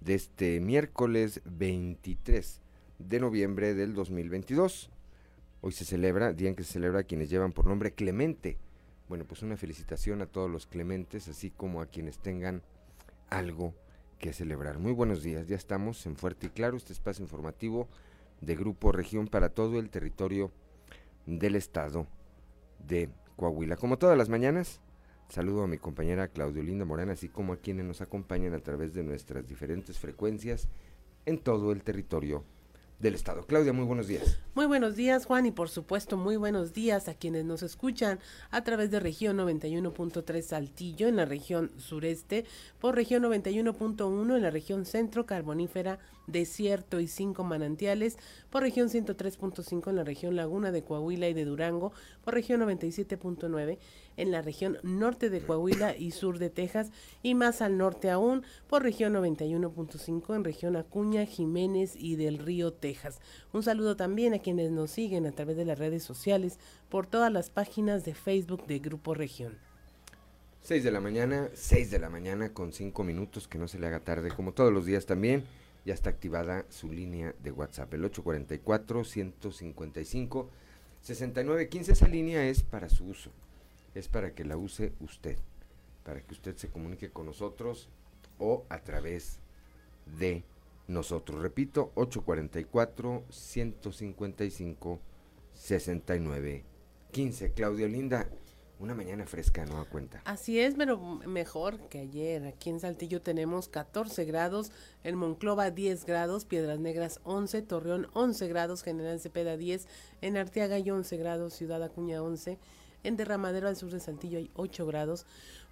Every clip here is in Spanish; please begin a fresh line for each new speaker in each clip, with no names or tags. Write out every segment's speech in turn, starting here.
de este miércoles 23 de noviembre del 2022. Hoy se celebra, día en que se celebra a quienes llevan por nombre Clemente. Bueno, pues una felicitación a todos los Clementes, así como a quienes tengan algo que celebrar. Muy buenos días, ya estamos en Fuerte y Claro, este espacio informativo de Grupo Región para todo el territorio del estado de Coahuila. Como todas las mañanas, Saludo a mi compañera Claudio Linda Morán, así como a quienes nos acompañan a través de nuestras diferentes frecuencias en todo el territorio del Estado. Claudia, muy buenos días.
Muy buenos días, Juan, y por supuesto, muy buenos días a quienes nos escuchan a través de región 91.3 Saltillo en la región sureste, por región 91.1 en la región centro carbonífera, desierto y cinco manantiales, por región 103.5 en la región Laguna de Coahuila y de Durango, por región 97.9 en la región norte de Coahuila y sur de Texas y más al norte aún por región 91.5 en región Acuña, Jiménez y del Río Texas. Un saludo también a quienes nos siguen a través de las redes sociales por todas las páginas de Facebook de Grupo Región.
6 de la mañana, 6 de la mañana con 5 minutos, que no se le haga tarde, como todos los días también. Ya está activada su línea de WhatsApp, el 844-155-6915. Esa línea es para su uso es para que la use usted, para que usted se comunique con nosotros o a través de nosotros. Repito, 844-155-6915. Claudio Linda, una mañana fresca, ¿no? A cuenta.
Así es, pero mejor que ayer. Aquí en Saltillo tenemos 14 grados, en Monclova 10 grados, Piedras Negras 11, Torreón 11 grados, General Cepeda 10, en Arteaga hay 11 grados, Ciudad Acuña 11, en Derramadero al sur de Saltillo hay 8 grados.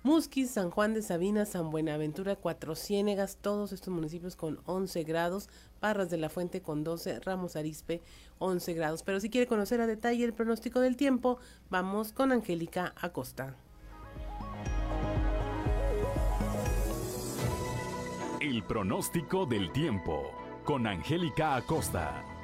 Musquis, San Juan de Sabina, San Buenaventura, Cuatro Ciénegas, todos estos municipios con 11 grados. Parras de la Fuente con 12, Ramos Arispe 11 grados. Pero si quiere conocer a detalle el pronóstico del tiempo, vamos con Angélica Acosta.
El pronóstico del tiempo con Angélica Acosta.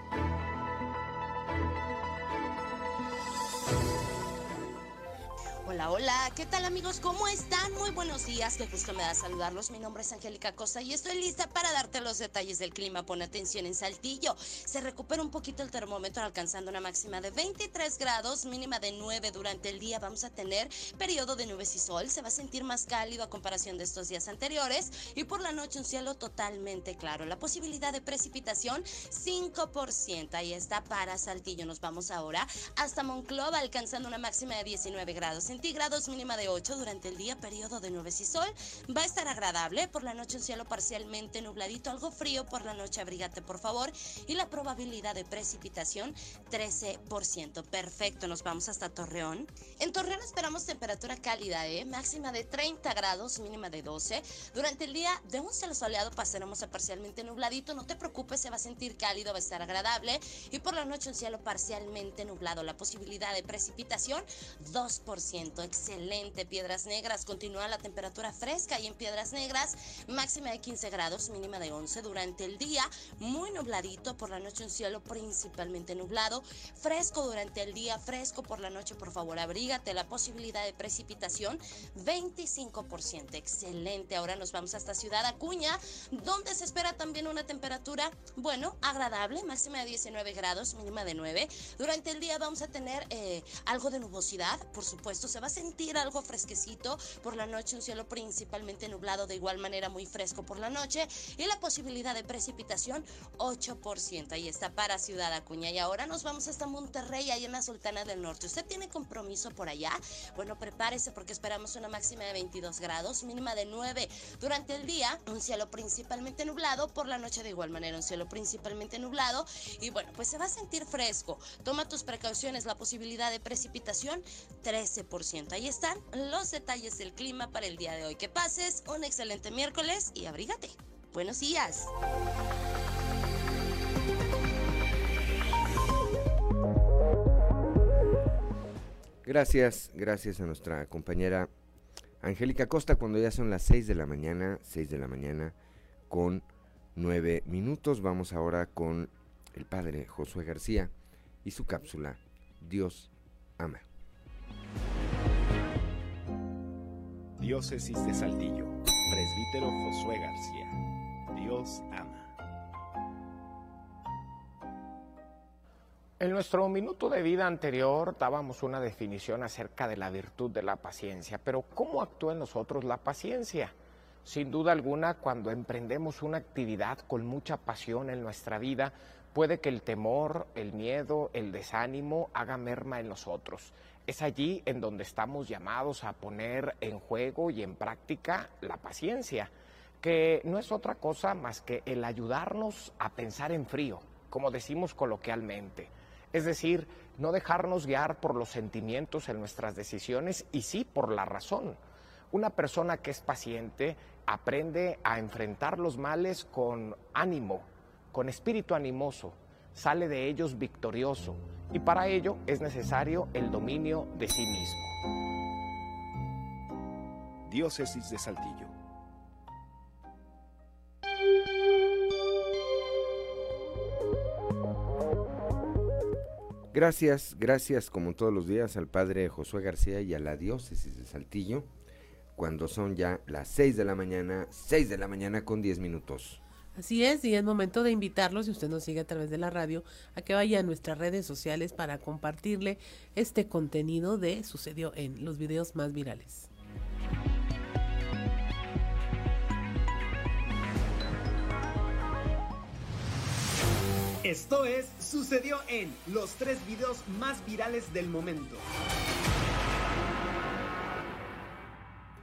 Hola, ¿qué tal amigos? ¿Cómo están? Muy buenos días, qué gusto me da saludarlos. Mi nombre es Angélica Costa y estoy lista para darte los detalles del clima. Pon atención en Saltillo. Se recupera un poquito el termómetro alcanzando una máxima de 23 grados, mínima de 9 durante el día. Vamos a tener periodo de nubes y sol. Se va a sentir más cálido a comparación de estos días anteriores y por la noche un cielo totalmente claro. La posibilidad de precipitación 5%. Ahí está para Saltillo. Nos vamos ahora hasta Monclova alcanzando una máxima de 19 grados grados mínima de 8 durante el día, periodo de nubes y sol. Va a estar agradable, por la noche un cielo parcialmente nubladito, algo frío por la noche, abrígate por favor. Y la probabilidad de precipitación 13%. Perfecto, nos vamos hasta Torreón. En Torreón esperamos temperatura cálida, ¿eh? máxima de 30 grados, mínima de 12. Durante el día de un cielo soleado pasaremos a parcialmente nubladito, no te preocupes, se va a sentir cálido, va a estar agradable. Y por la noche un cielo parcialmente nublado, la posibilidad de precipitación 2% excelente. Piedras Negras continúa la temperatura fresca y en Piedras Negras máxima de 15 grados, mínima de 11 durante el día, muy nubladito por la noche un cielo principalmente nublado, fresco durante el día, fresco por la noche, por favor abrígate, la posibilidad de precipitación 25%, excelente. Ahora nos vamos hasta Ciudad Acuña, donde se espera también una temperatura, bueno, agradable, máxima de 19 grados, mínima de 9. Durante el día vamos a tener eh, algo de nubosidad, por supuesto, se va a sentir algo fresquecito. Por la noche un cielo principalmente nublado, de igual manera muy fresco por la noche. Y la posibilidad de precipitación 8%. Ahí está para Ciudad Acuña. Y ahora nos vamos hasta Monterrey, ahí en la Sultana del Norte. ¿Usted tiene compromiso por allá? Bueno, prepárese porque esperamos una máxima de 22 grados, mínima de 9. Durante el día, un cielo principalmente nublado. Por la noche, de igual manera, un cielo principalmente nublado. Y bueno, pues se va a sentir fresco. Toma tus precauciones. La posibilidad de precipitación 13%. Ahí están los detalles del clima para el día de hoy. Que pases un excelente miércoles y abrígate. Buenos días.
Gracias, gracias a nuestra compañera Angélica Costa cuando ya son las 6 de la mañana, 6 de la mañana con 9 minutos. Vamos ahora con el padre Josué García y su cápsula Dios ama.
Diócesis de Saltillo, presbítero Josué García. Dios ama.
En nuestro minuto de vida anterior dábamos una definición acerca de la virtud de la paciencia, pero ¿cómo actúa en nosotros la paciencia? Sin duda alguna, cuando emprendemos una actividad con mucha pasión en nuestra vida, puede que el temor, el miedo, el desánimo haga merma en nosotros. Es allí en donde estamos llamados a poner en juego y en práctica la paciencia, que no es otra cosa más que el ayudarnos a pensar en frío, como decimos coloquialmente es decir, no dejarnos guiar por los sentimientos en nuestras decisiones y sí por la razón. Una persona que es paciente aprende a enfrentar los males con ánimo, con espíritu animoso, sale de ellos victorioso y para ello es necesario el dominio de sí mismo.
Diócesis de Saltillo.
Gracias, gracias como todos los días al padre Josué García y a la diócesis de Saltillo, cuando son ya las 6 de la mañana, 6 de la mañana con 10 minutos.
Así es, y es momento de invitarlo, si usted nos sigue a través de la radio, a que vaya a nuestras redes sociales para compartirle este contenido de Sucedió en los videos más virales.
Esto es Sucedió en los tres videos más virales del momento.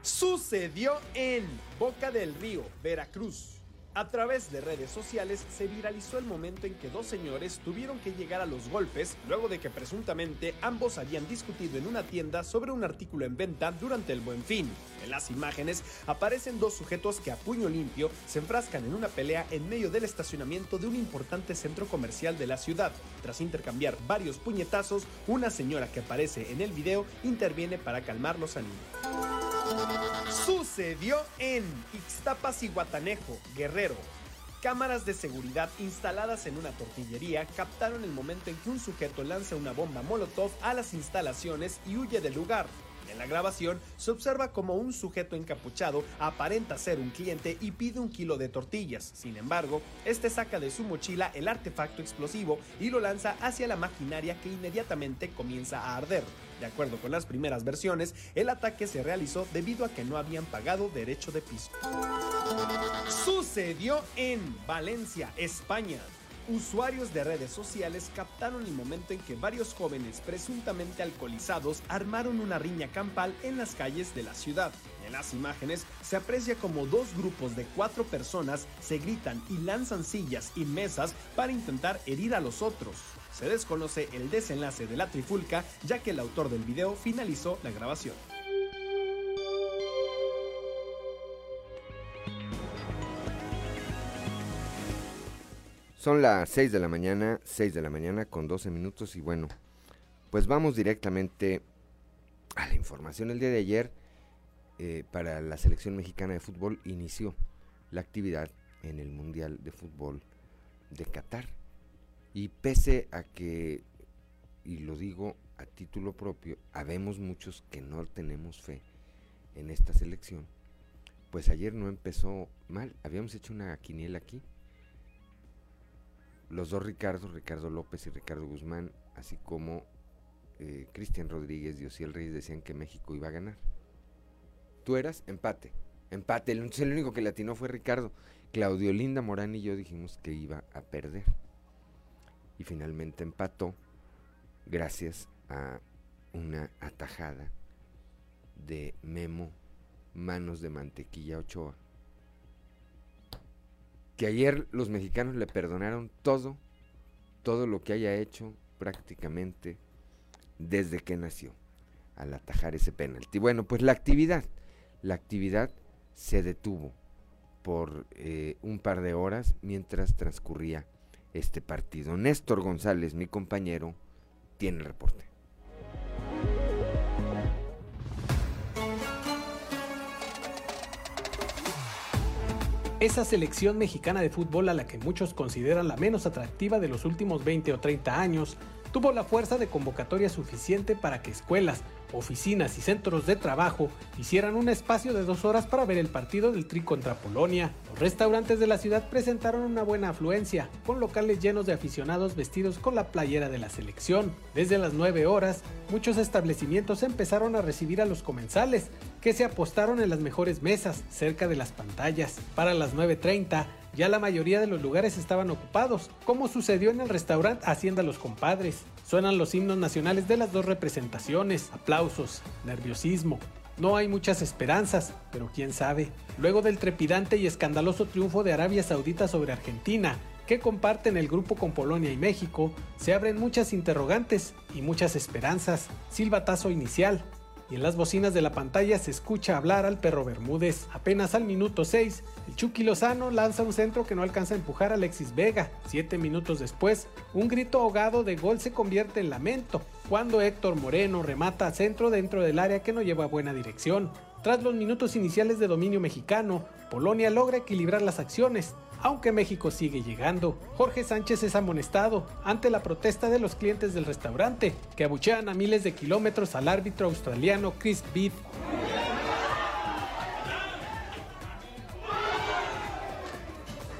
Sucedió en Boca del Río, Veracruz. A través de redes sociales se viralizó el momento en que dos señores tuvieron que llegar a los golpes luego de que presuntamente ambos habían discutido en una tienda sobre un artículo en venta durante el buen fin. En las imágenes aparecen dos sujetos que a puño limpio se enfrascan en una pelea en medio del estacionamiento de un importante centro comercial de la ciudad. Tras intercambiar varios puñetazos, una señora que aparece en el video interviene para calmar los ánimos. Sucedió en Ixtapas y Guatanejo, Guerrero. Cámaras de seguridad instaladas en una tortillería captaron el momento en que un sujeto lanza una bomba molotov a las instalaciones y huye del lugar. En la grabación se observa como un sujeto encapuchado aparenta ser un cliente y pide un kilo de tortillas. Sin embargo, este saca de su mochila el artefacto explosivo y lo lanza hacia la maquinaria que inmediatamente comienza a arder. De acuerdo con las primeras versiones, el ataque se realizó debido a que no habían pagado derecho de piso. Sucedió en Valencia, España. Usuarios de redes sociales captaron el momento en que varios jóvenes presuntamente alcoholizados armaron una riña campal en las calles de la ciudad. En las imágenes se aprecia como dos grupos de cuatro personas se gritan y lanzan sillas y mesas para intentar herir a los otros. Se desconoce el desenlace de la trifulca ya que el autor del video finalizó la grabación.
Son las 6 de la mañana, 6 de la mañana con 12 minutos y bueno, pues vamos directamente a la información. El día de ayer, eh, para la selección mexicana de fútbol, inició la actividad en el Mundial de Fútbol de Qatar. Y pese a que, y lo digo a título propio, habemos muchos que no tenemos fe en esta selección, pues ayer no empezó mal. Habíamos hecho una quiniela aquí los dos Ricardo, Ricardo López y Ricardo Guzmán, así como eh, Cristian Rodríguez y Osiel Reyes decían que México iba a ganar. Tú eras empate, empate. El, el único que latinó fue Ricardo. Claudio Linda Morán y yo dijimos que iba a perder. Y finalmente empató gracias a una atajada de Memo Manos de Mantequilla Ochoa que ayer los mexicanos le perdonaron todo, todo lo que haya hecho prácticamente desde que nació, al atajar ese penalti. Bueno, pues la actividad, la actividad se detuvo por eh, un par de horas mientras transcurría este partido. Néstor González, mi compañero, tiene el reporte.
Esa selección mexicana de fútbol a la que muchos consideran la menos atractiva de los últimos 20 o 30 años, tuvo la fuerza de convocatoria suficiente para que escuelas, oficinas y centros de trabajo hicieran un espacio de dos horas para ver el partido del Tri contra Polonia. Los restaurantes de la ciudad presentaron una buena afluencia, con locales llenos de aficionados vestidos con la playera de la selección. Desde las 9 horas, muchos establecimientos empezaron a recibir a los comensales, que se apostaron en las mejores mesas, cerca de las pantallas. Para las 9.30, ya la mayoría de los lugares estaban ocupados, como sucedió en el restaurante Hacienda Los Compadres. Suenan los himnos nacionales de las dos representaciones, aplausos, nerviosismo. No hay muchas esperanzas, pero quién sabe. Luego del trepidante y escandaloso triunfo de Arabia Saudita sobre Argentina, que comparten el grupo con Polonia y México, se abren muchas interrogantes y muchas esperanzas. Silbatazo inicial, y en las bocinas de la pantalla se escucha hablar al perro Bermúdez. Apenas al minuto 6, el Chucky Lozano lanza un centro que no alcanza a empujar a Alexis Vega. Siete minutos después, un grito ahogado de gol se convierte en lamento, cuando Héctor Moreno remata a centro dentro del área que no lleva buena dirección. Tras los minutos iniciales de dominio mexicano, Polonia logra equilibrar las acciones, aunque México sigue llegando. Jorge Sánchez es amonestado ante la protesta de los clientes del restaurante, que abuchean a miles de kilómetros al árbitro australiano Chris Beat.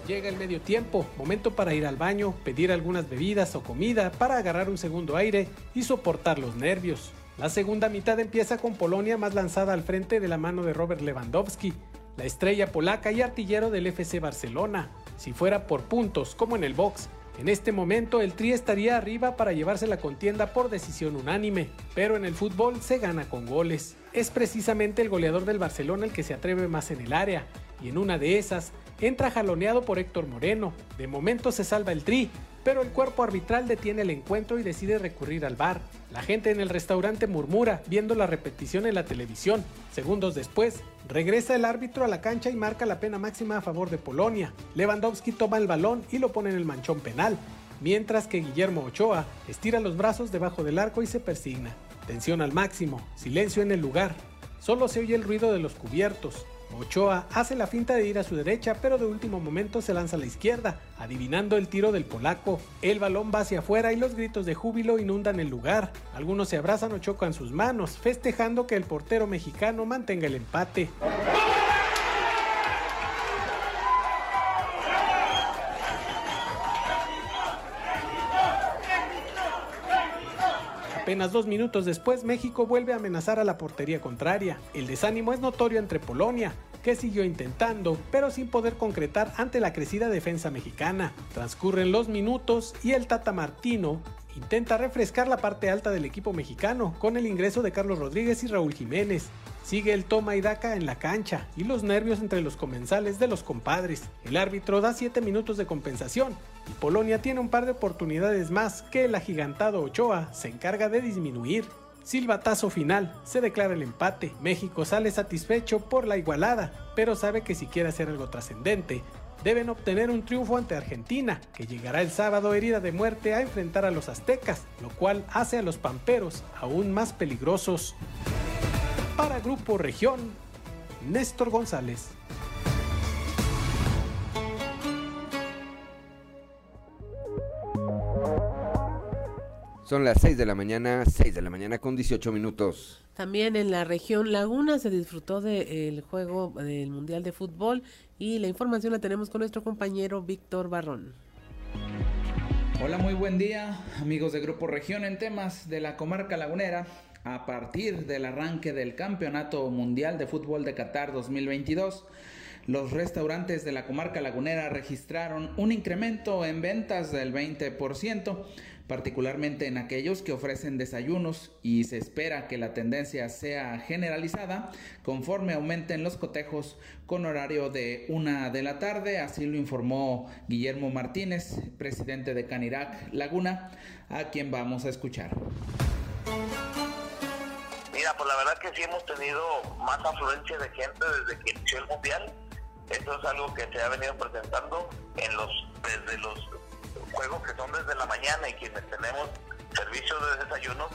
Llega el medio tiempo, momento para ir al baño, pedir algunas bebidas o comida para agarrar un segundo aire y soportar los nervios. La segunda mitad empieza con Polonia más lanzada al frente de la mano de Robert Lewandowski, la estrella polaca y artillero del FC Barcelona. Si fuera por puntos, como en el box, en este momento el Tri estaría arriba para llevarse la contienda por decisión unánime, pero en el fútbol se gana con goles. Es precisamente el goleador del Barcelona el que se atreve más en el área, y en una de esas entra jaloneado por Héctor Moreno. De momento se salva el Tri, pero el cuerpo arbitral detiene el encuentro y decide recurrir al bar. La gente en el restaurante murmura, viendo la repetición en la televisión. Segundos después, regresa el árbitro a la cancha y marca la pena máxima a favor de Polonia. Lewandowski toma el balón y lo pone en el manchón penal, mientras que Guillermo Ochoa estira los brazos debajo del arco y se persigna. Tensión al máximo, silencio en el lugar. Solo se oye el ruido de los cubiertos. Ochoa hace la finta de ir a su derecha, pero de último momento se lanza a la izquierda, adivinando el tiro del polaco. El balón va hacia afuera y los gritos de júbilo inundan el lugar. Algunos se abrazan o chocan sus manos, festejando que el portero mexicano mantenga el empate. Apenas dos minutos después, México vuelve a amenazar a la portería contraria. El desánimo es notorio entre Polonia, que siguió intentando, pero sin poder concretar ante la crecida defensa mexicana. Transcurren los minutos y el Tata Martino intenta refrescar la parte alta del equipo mexicano con el ingreso de Carlos Rodríguez y Raúl Jiménez. Sigue el toma y daca en la cancha y los nervios entre los comensales de los compadres. El árbitro da 7 minutos de compensación y Polonia tiene un par de oportunidades más que el agigantado Ochoa se encarga de disminuir. Silbatazo final, se declara el empate. México sale satisfecho por la igualada, pero sabe que si quiere hacer algo trascendente, deben obtener un triunfo ante Argentina, que llegará el sábado herida de muerte a enfrentar a los aztecas, lo cual hace a los pamperos aún más peligrosos. Para Grupo Región, Néstor González.
Son las 6 de la mañana, 6 de la mañana con 18 minutos.
También en la región Laguna se disfrutó del juego del Mundial de Fútbol y la información la tenemos con nuestro compañero Víctor Barrón.
Hola, muy buen día amigos de Grupo Región en temas de la comarca lagunera a partir del arranque del Campeonato Mundial de Fútbol de Qatar 2022. Los restaurantes de la comarca lagunera registraron un incremento en ventas del 20%, particularmente en aquellos que ofrecen desayunos y se espera que la tendencia sea generalizada conforme aumenten los cotejos con horario de una de la tarde, así lo informó Guillermo Martínez, presidente de Canirac Laguna, a quien vamos a escuchar.
Mira, pues la verdad que sí hemos tenido más afluencia de gente desde que inició el mundial. Eso es algo que se ha venido presentando en los desde los juegos que son desde la mañana y quienes tenemos servicios de desayuno,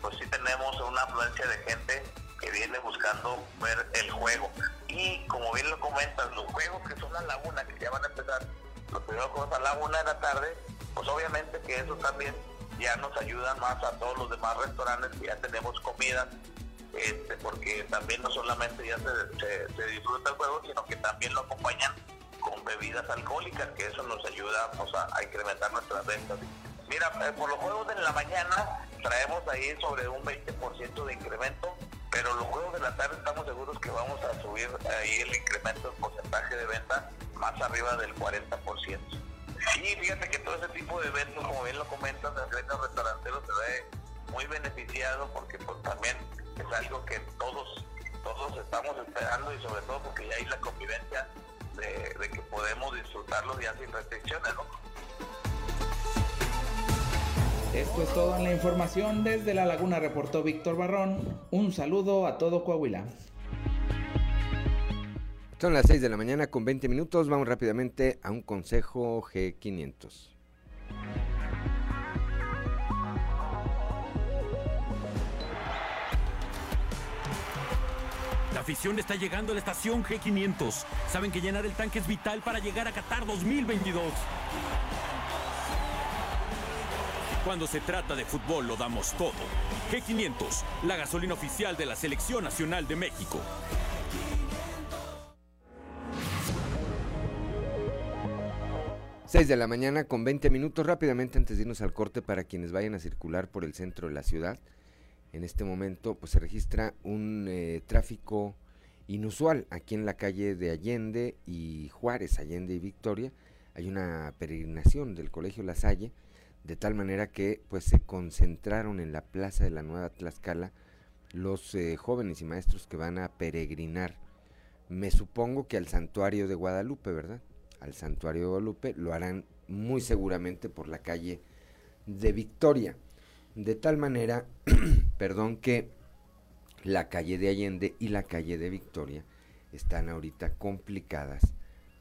pues sí tenemos una afluencia de gente que viene buscando ver el juego. Y como bien lo comentas, los juegos que son a la una, que ya van a empezar, los primeros juegos a la una de la tarde, pues obviamente que eso también ya nos ayuda más a todos los demás restaurantes que ya tenemos comida, este, porque también no solamente ya se, disfruta el juego, sino que también lo acompañan con bebidas alcohólicas, que eso nos ayuda pues, a, incrementar nuestras ventas. Mira, eh, por los juegos de la mañana traemos ahí sobre un 20% de incremento, pero los juegos de la tarde estamos seguros que vamos a subir ahí el incremento del porcentaje de venta más arriba del 40%. Sí, fíjate que todo ese tipo de eventos, como bien lo comentas, el gremio restaurantero se ve muy beneficiado porque pues también es algo que todos todos estamos esperando y sobre todo porque ya hay la convivencia de, que podemos disfrutarlos ya sin restricciones, ¿no?
Esto es todo en la información. Desde La Laguna reportó Víctor Barrón. Un saludo a todo Coahuila.
Son las 6 de la mañana con 20 minutos. Vamos rápidamente a un consejo G500.
Afición está llegando a la estación G500. Saben que llenar el tanque es vital para llegar a Qatar 2022. Cuando se trata de fútbol lo damos todo. G500, la gasolina oficial de la Selección Nacional de México.
6 de la mañana con 20 minutos rápidamente antes de irnos al corte para quienes vayan a circular por el centro de la ciudad. En este momento pues se registra un eh, tráfico inusual aquí en la calle de Allende y Juárez, Allende y Victoria. Hay una peregrinación del Colegio La Salle, de tal manera que pues se concentraron en la plaza de la Nueva Tlaxcala los eh, jóvenes y maestros que van a peregrinar. Me supongo que al santuario de Guadalupe, ¿verdad? al santuario de Guadalupe, lo harán muy seguramente por la calle de Victoria. De tal manera, perdón, que la calle de Allende y la calle de Victoria están ahorita complicadas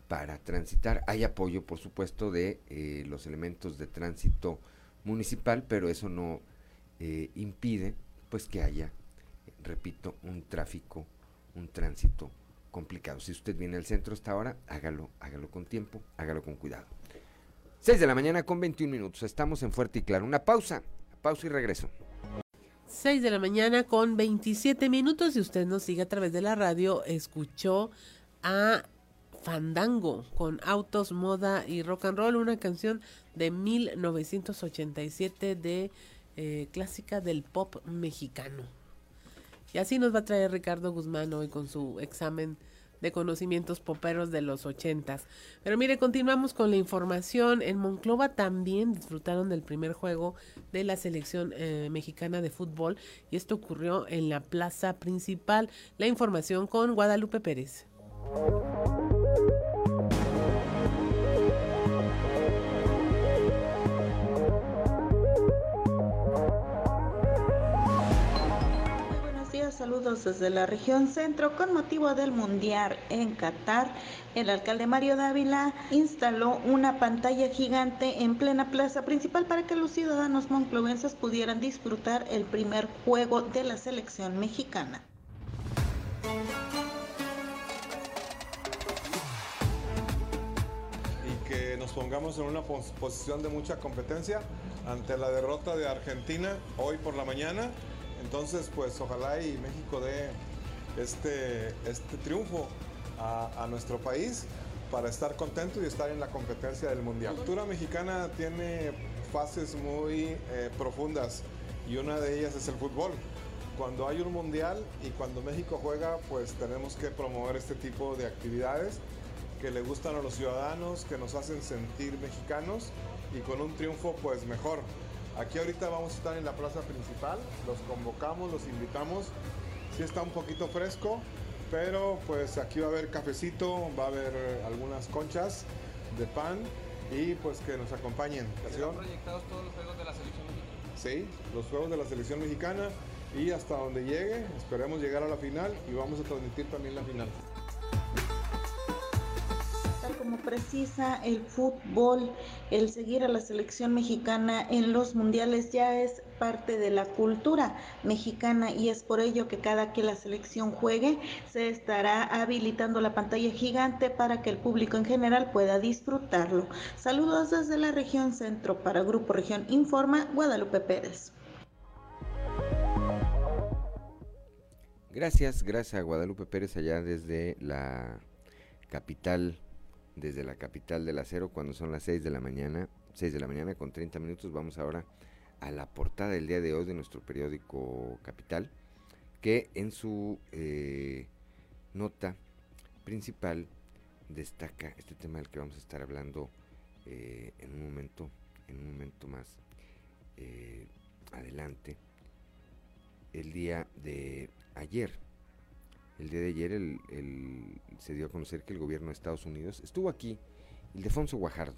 para transitar. Hay apoyo, por supuesto, de eh, los elementos de tránsito municipal, pero eso no eh, impide pues que haya, repito, un tráfico, un tránsito complicado. Si usted viene al centro hasta ahora, hágalo, hágalo con tiempo, hágalo con cuidado. 6 de la mañana con 21 minutos. Estamos en Fuerte y Claro. Una pausa, pausa y regreso.
6 de la mañana con 27 minutos. Si usted nos sigue a través de la radio, escuchó a Fandango con Autos, Moda y Rock and Roll, una canción de 1987 de eh, clásica del pop mexicano. Y así nos va a traer Ricardo Guzmán hoy con su examen de conocimientos poperos de los ochentas. Pero mire, continuamos con la información. En Monclova también disfrutaron del primer juego de la selección eh, mexicana de fútbol y esto ocurrió en la plaza principal. La información con Guadalupe Pérez.
Saludos desde la región centro. Con motivo del Mundial en Qatar, el alcalde Mario Dávila instaló una pantalla gigante en plena plaza principal para que los ciudadanos monclovenses pudieran disfrutar el primer juego de la selección mexicana.
Y que nos pongamos en una posición de mucha competencia ante la derrota de Argentina hoy por la mañana entonces, pues ojalá y México dé este, este triunfo a, nuestro país para estar contento y estar en la competencia del Mundial. La cultura mexicana tiene fases muy eh, profundas y una de ellas es el fútbol. Cuando hay un mundial y cuando México juega, pues tenemos que promover este tipo de actividades que le gustan a los ciudadanos, que nos hacen sentir mexicanos y con un triunfo pues mejor. Aquí ahorita vamos a estar en la plaza principal, los convocamos, los invitamos. Sí está un poquito fresco, pero pues aquí va a haber cafecito, va a haber algunas conchas de pan y pues que nos acompañen.
¿Están proyectados todos los juegos de la selección mexicana?
Sí, los juegos de la selección mexicana y hasta donde llegue, esperemos llegar a la final y vamos a transmitir también la final.
Precisa el fútbol, el seguir a la selección mexicana en los mundiales ya es parte de la cultura mexicana y es por ello que cada que la selección juegue se estará habilitando la pantalla gigante para que el público en general pueda disfrutarlo. Saludos desde la región centro para Grupo Región Informa, Guadalupe Pérez.
Gracias, gracias a Guadalupe Pérez allá desde la capital, desde la capital del acero, cuando son las 6 de la mañana, 6 de la mañana con 30 minutos. Vamos ahora a la portada del día de hoy de nuestro periódico Capital, que en su eh, nota principal destaca este tema del que vamos a estar hablando eh, en un momento, en un momento más eh, adelante. El día de ayer, el día de ayer se dio a conocer que el gobierno de Estados Unidos estuvo aquí, Ildefonso Guajardo,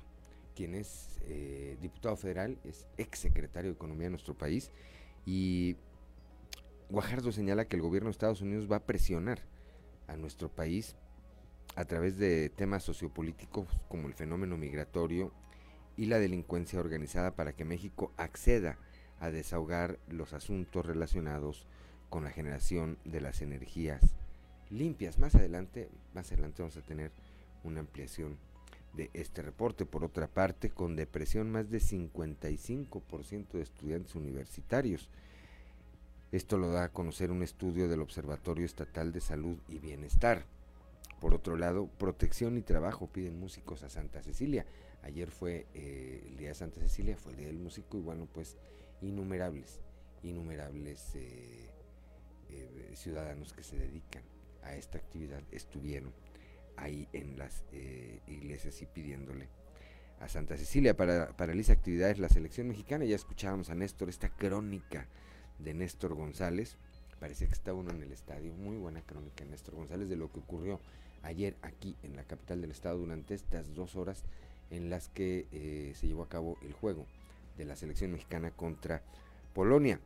quien es eh, diputado federal, es ex secretario de Economía de nuestro país, y Guajardo señala que el gobierno de Estados Unidos va a presionar a nuestro país a través de temas sociopolíticos como el fenómeno migratorio y la delincuencia organizada para que México acceda a desahogar los asuntos relacionados con la generación de las energías limpias. Más adelante, más adelante vamos a tener una ampliación de este reporte. Por otra parte, con depresión más de 55% de estudiantes universitarios. Esto lo da a conocer un estudio del Observatorio Estatal de Salud y Bienestar. Por otro lado, protección y trabajo piden músicos a Santa Cecilia. Ayer fue eh, el día de Santa Cecilia, fue el día del músico y bueno, pues innumerables, innumerables eh, eh, ciudadanos que se dedican a esta actividad estuvieron ahí en las eh, iglesias y pidiéndole a Santa Cecilia para paraliza actividades la selección mexicana. Ya escuchábamos a Néstor, esta crónica de Néstor González. Parece que está uno en el estadio. Muy buena crónica Néstor González de lo que ocurrió ayer aquí en la capital del estado durante estas dos horas en las que eh, se llevó a cabo el juego de la selección mexicana contra Polonia.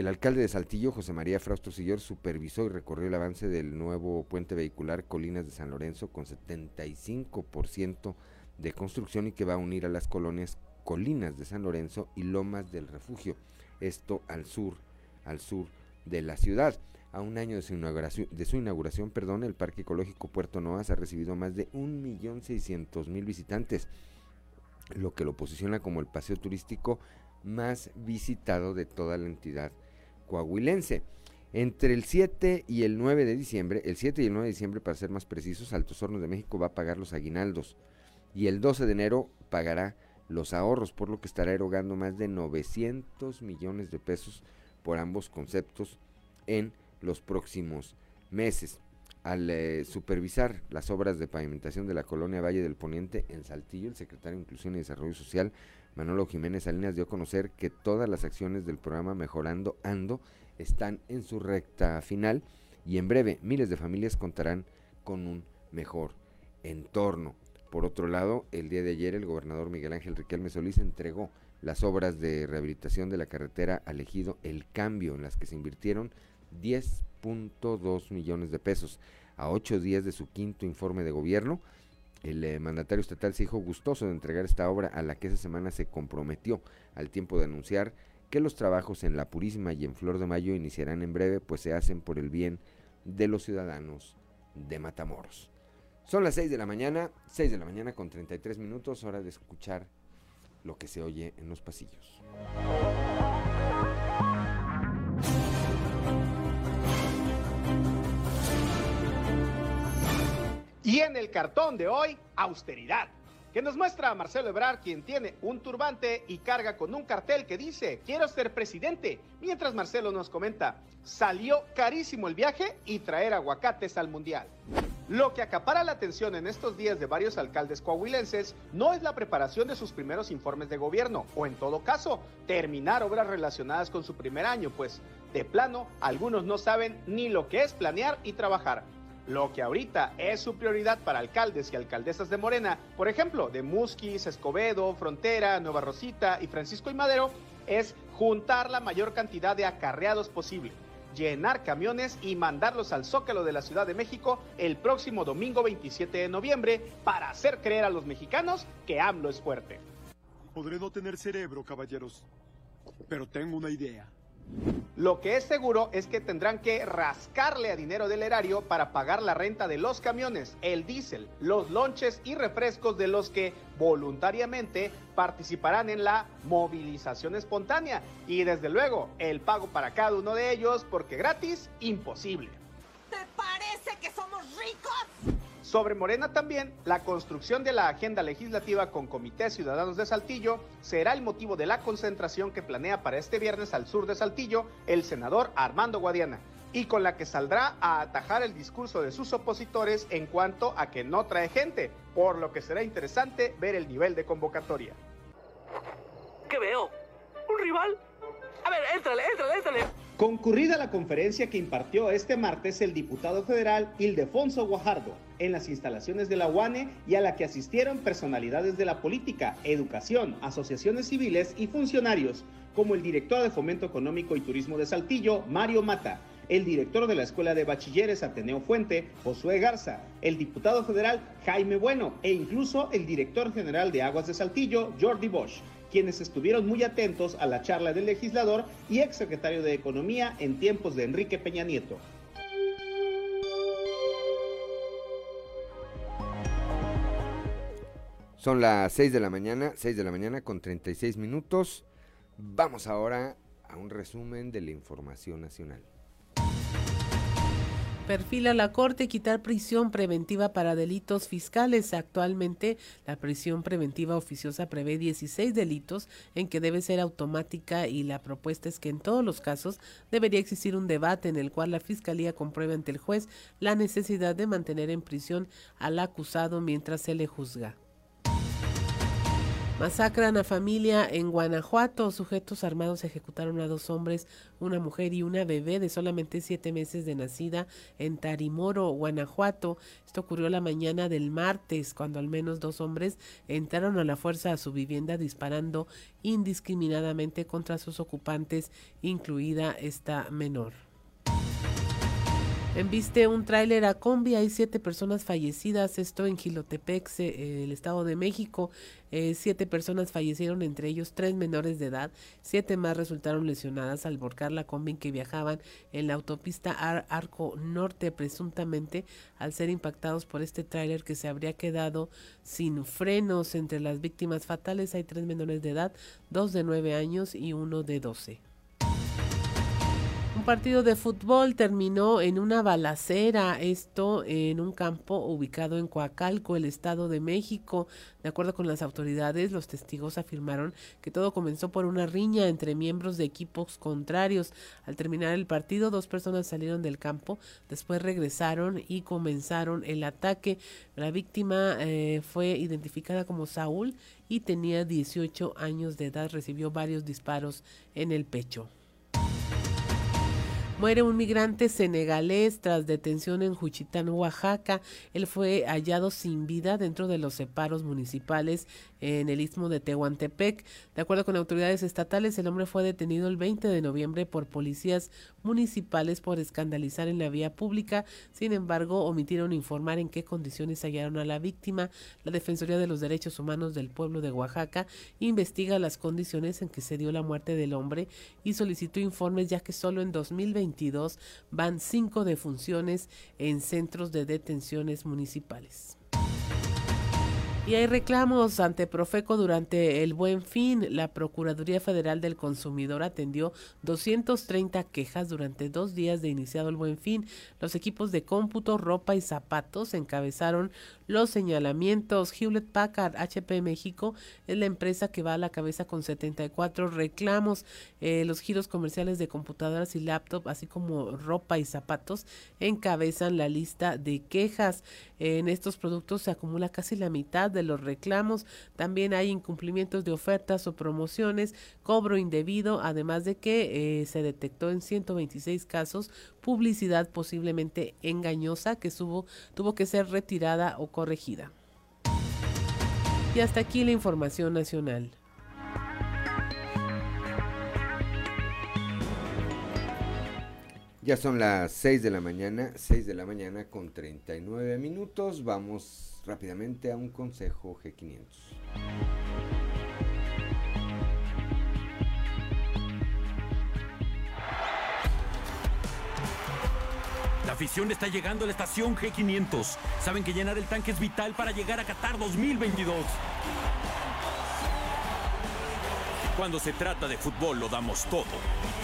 El alcalde de Saltillo, José María Frausto Sillor, supervisó y recorrió el avance del nuevo puente vehicular Colinas de San Lorenzo con 75% de construcción y que va a unir a las colonias Colinas de San Lorenzo y Lomas del Refugio, esto al sur, al sur de la ciudad. A un año de su inauguración, perdón, el Parque Ecológico Puerto Noas ha recibido más de 1.600.000 visitantes, lo que lo posiciona como el paseo turístico más visitado de toda la entidad coahuilense. Entre el 7 y el 9 de diciembre, el 7 y el 9 de diciembre para ser más precisos, Altos Hornos de México va a pagar los aguinaldos y el 12 de enero pagará los ahorros, por lo que estará erogando más de 900 millones de pesos por ambos conceptos en los próximos meses. Al eh, supervisar las obras de pavimentación de la colonia Valle del Poniente en Saltillo, el secretario de Inclusión y Desarrollo Social Manolo Jiménez Salinas dio a conocer que todas las acciones del programa Mejorando Ando están en su recta final y en breve miles de familias contarán con un mejor entorno. Por otro lado, el día de ayer el gobernador Miguel Ángel Riquelme Solís entregó las obras de rehabilitación de la carretera elegido El Cambio, en las que se invirtieron 10.2 millones de pesos. A ocho días de su quinto informe de gobierno, el eh, mandatario estatal se dijo gustoso de entregar esta obra a la que esa semana se comprometió al tiempo de anunciar que los trabajos en La Purísima y en Flor de Mayo iniciarán en breve, pues se hacen por el bien de los ciudadanos de Matamoros. Son las 6 de la mañana, 6 de la mañana con 33 minutos, hora de escuchar lo que se oye en los pasillos.
Y en el cartón de hoy, austeridad, que nos muestra a Marcelo Ebrard, quien tiene un turbante y carga con un cartel que dice, quiero ser presidente, mientras Marcelo nos comenta, salió carísimo el viaje y traer aguacates al mundial. Lo que acapara la atención en estos días de varios alcaldes coahuilenses no es la preparación de sus primeros informes de gobierno, o en todo caso, terminar obras relacionadas con su primer año, pues de plano algunos no saben ni lo que es planear y trabajar. Lo que ahorita es su prioridad para alcaldes y alcaldesas de Morena, por ejemplo, de Musquis, Escobedo, Frontera, Nueva Rosita y Francisco y Madero, es juntar la mayor cantidad de acarreados posible. llenar camiones y mandarlos al Zócalo de la Ciudad de México el próximo domingo 27 de noviembre para hacer creer a los mexicanos que AMLO es fuerte.
Podré no tener cerebro, caballeros, pero tengo una idea.
Lo que es seguro es que tendrán que rascarle a dinero del erario para pagar la renta de los camiones, el diésel, los lonches y refrescos de los que voluntariamente participarán en la movilización espontánea y desde luego el pago para cada uno de ellos porque gratis, imposible.
¿Te parece que somos ricos?
Sobre Morena también, la construcción de la agenda legislativa con Comité Ciudadanos de Saltillo será el motivo de la concentración que planea para este viernes al sur de Saltillo el senador Armando Guadiana y con la que saldrá a atajar el discurso de sus opositores en cuanto a que no trae gente, por lo que será interesante ver el nivel de convocatoria.
¿Qué veo? ¿Un rival? A ver, éntrale, éntrale, éntrale.
Concurrida la conferencia que impartió este martes el diputado federal Ildefonso Guajardo en las instalaciones de la UANE y a la que asistieron personalidades de la política, educación, asociaciones civiles y funcionarios, como el director de Fomento Económico y Turismo de Saltillo, Mario Mata, el director de la Escuela de Bachilleres Ateneo Fuente, Josué Garza, el diputado federal Jaime Bueno e incluso el director general de Aguas de Saltillo, Jordi Bosch quienes estuvieron muy atentos a la charla del legislador y exsecretario de Economía en tiempos de Enrique Peña Nieto.
Son las 6 de la mañana, 6 de la mañana con 36 minutos. Vamos ahora a un resumen de la información nacional.
Perfila la Corte quitar prisión preventiva para delitos fiscales. Actualmente, la prisión preventiva oficiosa prevé 16 delitos en que debe ser automática y la propuesta es que en todos los casos debería existir un debate en el cual la Fiscalía compruebe ante el juez la necesidad de mantener en prisión al acusado mientras se le juzga. Masacran a familia en Guanajuato. Sujetos armados ejecutaron a dos hombres, una mujer y una bebé de solamente siete meses de nacida en Tarimoro, Guanajuato. Esto ocurrió la mañana del martes, cuando al menos dos hombres entraron a la fuerza a su vivienda disparando indiscriminadamente contra sus ocupantes, incluida esta menor. Enviste un tráiler a combi, hay siete personas fallecidas, esto en Gilotepec, el Estado de México. Eh, siete personas fallecieron, entre ellos tres menores de edad. Siete más resultaron lesionadas al volcar la combi que viajaban en la autopista Arco Norte, presuntamente al ser impactados por este tráiler que se habría quedado sin frenos. Entre las víctimas fatales hay tres menores de edad, dos de nueve años y uno de doce. Partido de fútbol terminó en una balacera, esto en un campo ubicado en Coacalco, el Estado de México. De acuerdo con las autoridades, los testigos afirmaron que todo comenzó por una riña entre miembros de equipos contrarios. Al terminar el partido, dos personas salieron del campo, después regresaron y comenzaron el ataque. La víctima eh, fue identificada como Saúl y tenía 18 años de edad, recibió varios disparos en el pecho. Muere un migrante senegalés tras detención en Juchitán, Oaxaca. Él fue hallado sin vida dentro de los separos municipales en el istmo de Tehuantepec. De acuerdo con autoridades estatales, el hombre fue detenido el 20 de noviembre por policías municipales por escandalizar en la vía pública. Sin embargo, omitieron informar en qué condiciones hallaron a la víctima. La Defensoría de los Derechos Humanos del pueblo de Oaxaca investiga las condiciones en que se dio la muerte del hombre y solicitó informes ya que solo en 2020 van cinco defunciones en centros de detenciones municipales. Y hay reclamos ante Profeco durante el Buen Fin. La Procuraduría Federal del Consumidor atendió 230 quejas durante dos días de iniciado el Buen Fin. Los equipos de cómputo, ropa y zapatos encabezaron los señalamientos. Hewlett Packard HP México es la empresa que va a la cabeza con 74 reclamos. Eh, los giros comerciales de computadoras y laptop, así como ropa y zapatos, encabezan la lista de quejas. En estos productos se acumula casi la mitad de los reclamos. También hay incumplimientos de ofertas o promociones, cobro indebido, además de que eh, se detectó en 126 casos publicidad posiblemente engañosa que tuvo que ser retirada o corregida. Y hasta aquí la información nacional.
Ya son las 6 de la mañana, 6 de la mañana con 39 minutos. Vamos rápidamente a un consejo G500.
La afición está llegando a la estación G500. Saben que llenar el tanque es vital para llegar a Qatar 2022. Cuando se trata de fútbol lo damos todo.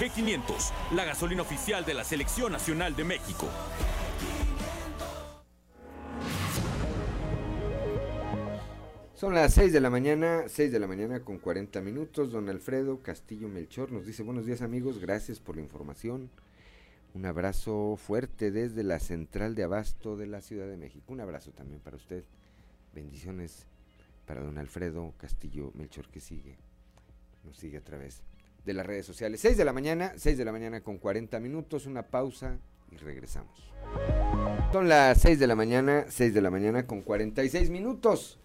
G500, la gasolina oficial de la Selección Nacional de México.
Son las 6 de la mañana, 6 de la mañana con 40 minutos. Don Alfredo Castillo Melchor nos dice buenos días amigos, gracias por la información. Un abrazo fuerte desde la central de abasto de la Ciudad de México. Un abrazo también para usted. Bendiciones para don Alfredo Castillo Melchor que sigue. Nos sigue a través de las redes sociales. 6 de la mañana, 6 de la mañana con 40 minutos. Una pausa y regresamos. Son las 6 de la mañana, 6 de la mañana con 46 minutos.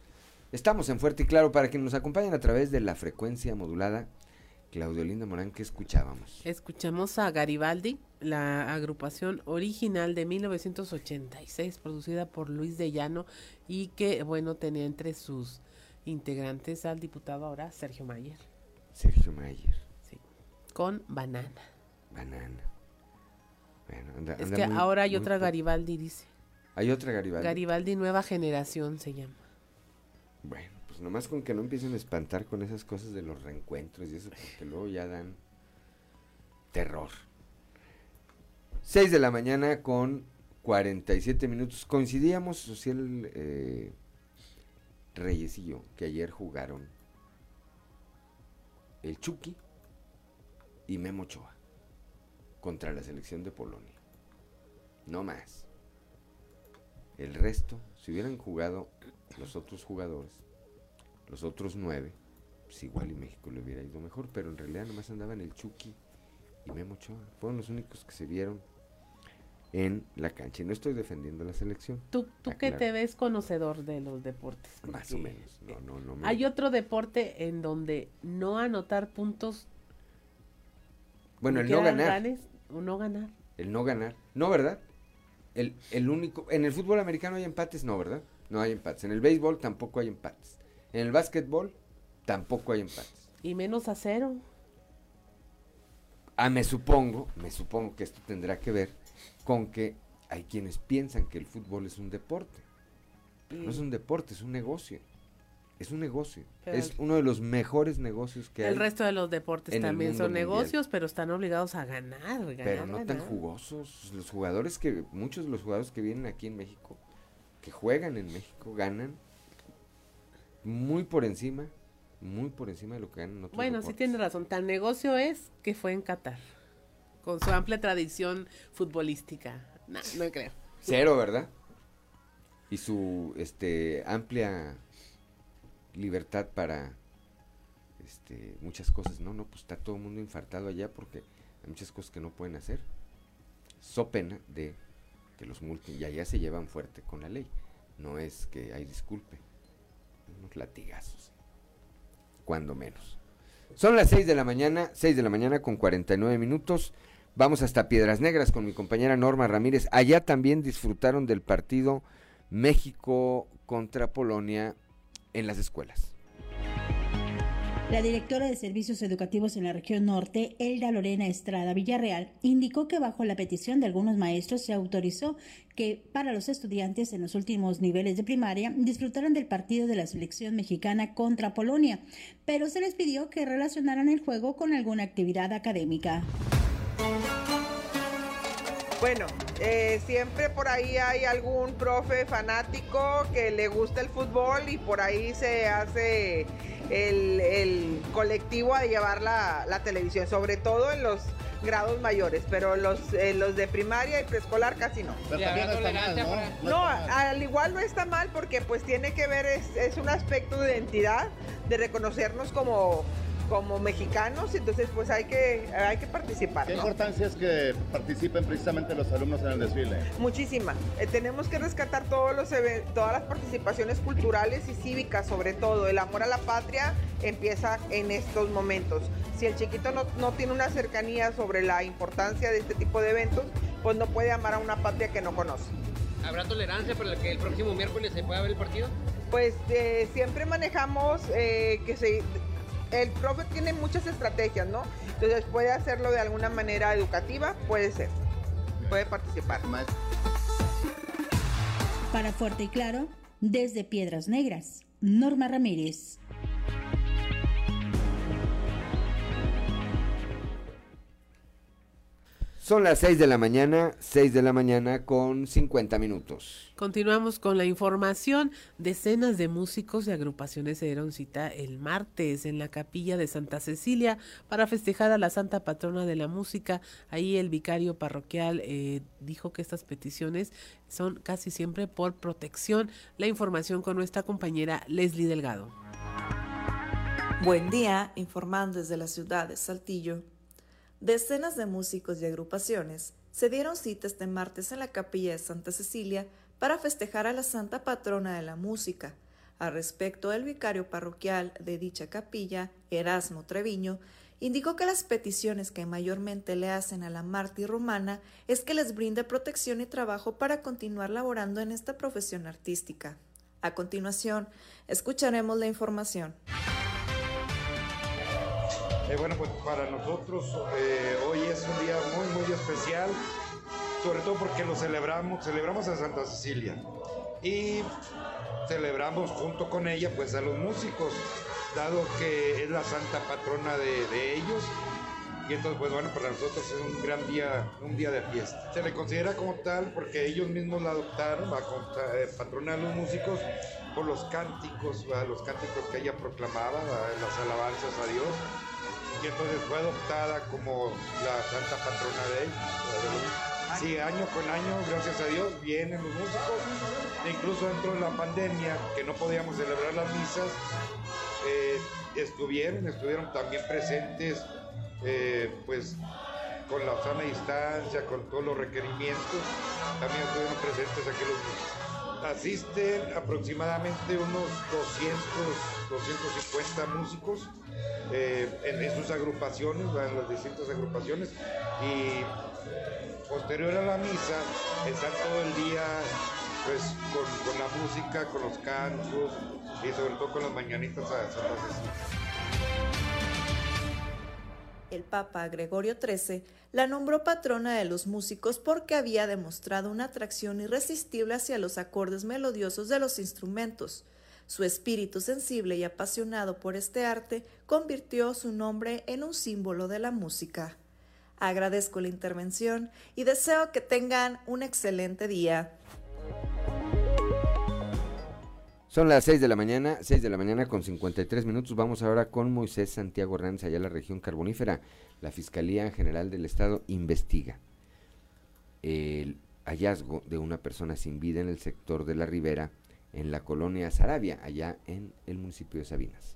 Estamos en Fuerte y Claro para quienes nos acompañan a través de la frecuencia modulada. Claudio Linda Morán, ¿qué escuchábamos?
Escuchamos a Garibaldi, la agrupación original de 1986, producida por Luis de Llano y que, bueno, tenía entre sus integrantes al diputado ahora Sergio Mayer.
Sergio Mayer.
Sí. Con Banana.
Banana. Bueno, anda,
Es que
muy-
ahora hay otra Garibaldi, dice.
Hay otra Garibaldi.
Garibaldi Nueva Generación se llama.
Bueno, pues nomás con que no empiecen a espantar con esas cosas de los reencuentros y eso, porque luego ya dan terror. 6 de la mañana con 47 minutos. Coincidíamos, Social eh, Reyes y yo, que ayer jugaron el Chucky y Memo Ochoa contra la selección de Polonia. No más. El resto, si hubieran jugado los otros jugadores, los otros nueve, pues igual y México le hubiera ido mejor, pero en realidad nomás andaban el Chucky y Memo Ochoa. Fueron los únicos que se vieron en la cancha. Y no estoy defendiendo la selección.
Tú, tú que te ves conocedor de los deportes.
Más o menos. No, no, no me-
Hay otro deporte en donde no anotar puntos.
Bueno, el no ganar.
ganes o no ganar.
El no ganar. No, ¿verdad? El, el único. En el fútbol americano hay empates, no, ¿verdad? No hay empates. En el béisbol tampoco hay empates. En el básquetbol tampoco hay empates.
Y menos a cero.
Ah, me supongo, me supongo que esto tendrá que ver con que hay quienes piensan que el fútbol es un deporte. Pero no es un deporte, es un negocio. Es un negocio.
Pero
es
el-
uno de los mejores negocios que hay.
El resto de los deportes
el
también son
mundial.
negocios, pero están obligados a ganar. ganar
pero no tan jugosos. Los jugadores que, muchos de los jugadores que vienen aquí en México, que juegan en México, ganan muy por encima, muy por encima de lo que ganan en otros
Bueno, sí
deportes.
tiene razón. Tan negocio es que fue en Qatar. Con su amplia tradición futbolística. No, no creo.
Cero, ¿verdad? Y su este amplia libertad para este muchas cosas. No, no, pues está todo el mundo infartado allá porque hay muchas cosas que no pueden hacer. So pena de que los multen. Y allá se llevan fuerte con la ley. No es que hay disculpe. Unos latigazos. Cuando menos. Son las 6 de la mañana, 6 de la mañana con 49 minutos. Vamos hasta Piedras Negras con mi compañera Norma Ramírez. Allá también disfrutaron del partido México contra Polonia en las escuelas.
La directora de Servicios Educativos en la región norte, Elda Lorena Estrada Villarreal, indicó que bajo la petición de algunos maestros se autorizó que para los estudiantes en los últimos niveles de primaria disfrutaran del partido de la selección mexicana contra Polonia, pero se les pidió que relacionaran el juego con alguna actividad académica.
Bueno, eh, siempre por ahí hay algún profe fanático que le gusta el fútbol y por ahí se hace el, el colectivo a llevar la, la televisión, sobre todo en los grados mayores, pero los, eh, los de primaria y preescolar casi no.
Pero también no está mal, ¿no?
Al igual no está mal porque pues tiene que ver, es, es un aspecto de identidad, de reconocernos como, como mexicanos, entonces pues hay que, hay que participar.
¿Qué
¿no?
importancia es que participen precisamente los alumnos en el desfile?
Muchísima. Eh, tenemos que rescatar todos los todas las participaciones culturales y cívicas, sobre todo. El amor a la patria empieza en estos momentos. Si el chiquito no, no tiene una cercanía sobre la importancia de este tipo de eventos, pues no puede amar a una patria que no conoce.
¿Habrá tolerancia para que el próximo miércoles se pueda ver el partido?
Pues eh, siempre manejamos eh, que se, el profe tiene muchas estrategias, ¿no? Entonces puede hacerlo de alguna manera educativa, puede ser, puede participar.
Para Fuerte y Claro, desde Piedras Negras, Norma Ramírez.
Son las 6 de la mañana, 6 de la mañana con 50 minutos.
Continuamos con la información. Decenas de músicos y agrupaciones se dieron cita el martes en la capilla de Santa Cecilia para festejar a la Santa Patrona de la Música. Ahí el vicario parroquial eh, dijo que estas peticiones son casi siempre por protección. La información con nuestra compañera Leslie Delgado.
Buen día, informando desde la ciudad de Saltillo. Decenas de músicos y agrupaciones se dieron cita este martes en la capilla de Santa Cecilia para festejar a la Santa Patrona de la Música. Al respecto, el vicario parroquial de dicha capilla, Erasmo Treviño, indicó que las peticiones que mayormente le hacen a la mártir romana es que les brinde protección y trabajo para continuar laborando en esta profesión artística. A continuación, escucharemos la información.
Eh, bueno, pues para nosotros eh, hoy es un día muy, muy especial, sobre todo porque lo celebramos, celebramos a Santa Cecilia y celebramos junto con ella pues a los músicos, dado que es la santa patrona de, ellos. Y entonces, pues bueno, para nosotros es un gran día, un día de fiesta. Se le considera como tal porque ellos mismos la adoptaron, la eh, patrona de los músicos, por los cánticos, los cánticos que ella proclamaba, las alabanzas a Dios y entonces fue adoptada como la santa patrona de ellos. Sí, año con año, gracias a Dios, vienen los músicos. Incluso dentro de la pandemia, que no podíamos celebrar las misas, eh, estuvieron, estuvieron también presentes, eh, pues con la sana distancia, con todos los requerimientos, también estuvieron presentes aquí los músicos asisten aproximadamente unos 200, 250 músicos eh, en, sus agrupaciones, en las distintas agrupaciones, y posterior a la misa están todo el día pues con, la música, con los cantos y sobre todo con las mañanitas a Santa Cecilia
el Papa Gregorio XIII la nombró patrona de los músicos porque había demostrado una atracción irresistible hacia los acordes melodiosos de los instrumentos. Su espíritu sensible y apasionado por este arte convirtió su nombre en un símbolo de la música. Agradezco la intervención y deseo que tengan un excelente día.
Son las 6 de la mañana, 6 de la mañana con 53 minutos. Vamos ahora con Moisés Santiago Hernández, allá en la región carbonífera. La Fiscalía General del Estado investiga el hallazgo de una persona sin vida en el sector de la Ribera, en la colonia Sarabia, allá en el municipio de Sabinas.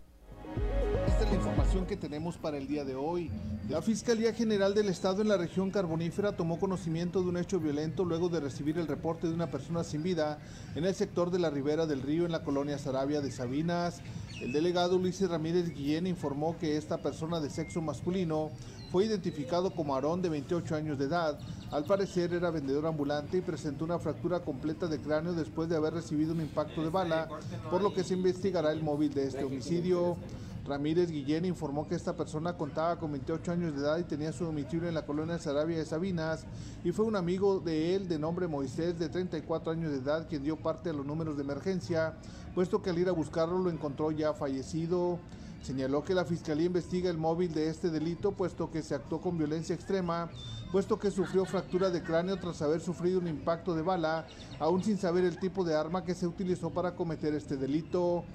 Esta es la información que tenemos para el día de hoy. La Fiscalía General del Estado en la región carbonífera tomó conocimiento de un hecho violento luego de recibir el reporte de una persona sin vida en el sector de la ribera del río en la colonia Sarabia de Sabinas. El delegado Ulises Ramírez Guillén informó que esta persona de sexo masculino fue identificado como Aarón de 28 años de edad. Al parecer era vendedor ambulante y presentó una fractura completa de cráneo después de haber recibido un impacto de bala, por lo que se investigará el móvil de este homicidio. Ramírez Guillén informó que esta persona contaba con 28 años de edad y tenía su domicilio en la colonia Sarabia de Sabinas y fue un amigo de él de nombre Moisés de 34 años de edad quien dio parte a los números de emergencia, puesto que al ir a buscarlo lo encontró ya fallecido. Señaló que la fiscalía investiga el móvil de este delito, puesto que se actuó con violencia extrema, puesto que sufrió fractura de cráneo tras haber sufrido un impacto de bala, aún sin saber el tipo de arma que se utilizó para cometer este delito.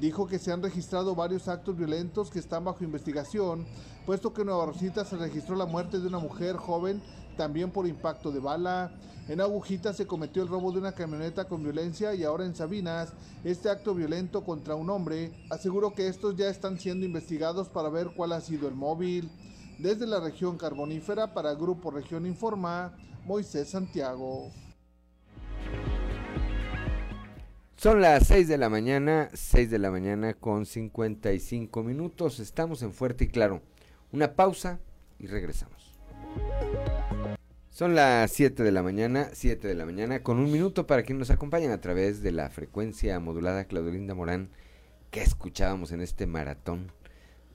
Dijo que se han registrado varios actos violentos que están bajo investigación, puesto que en Nueva Rosita se registró la muerte de una mujer joven también por impacto de bala. En Agujita se cometió el robo de una camioneta con violencia y ahora en Sabinas este acto violento contra un hombre. Aseguró que estos ya están siendo investigados para ver cuál ha sido el móvil. Desde la región carbonífera para Grupo Región Informa, Moisés Santiago.
Son las 6 de la mañana, 6 de la mañana con 55 minutos. Estamos en Fuerte y Claro. Una pausa y regresamos. Son las 7 de la mañana, 7 de la mañana, con un minuto para quienes nos acompañan a través de la frecuencia modulada Claudelinda Morán, que escuchábamos en este maratón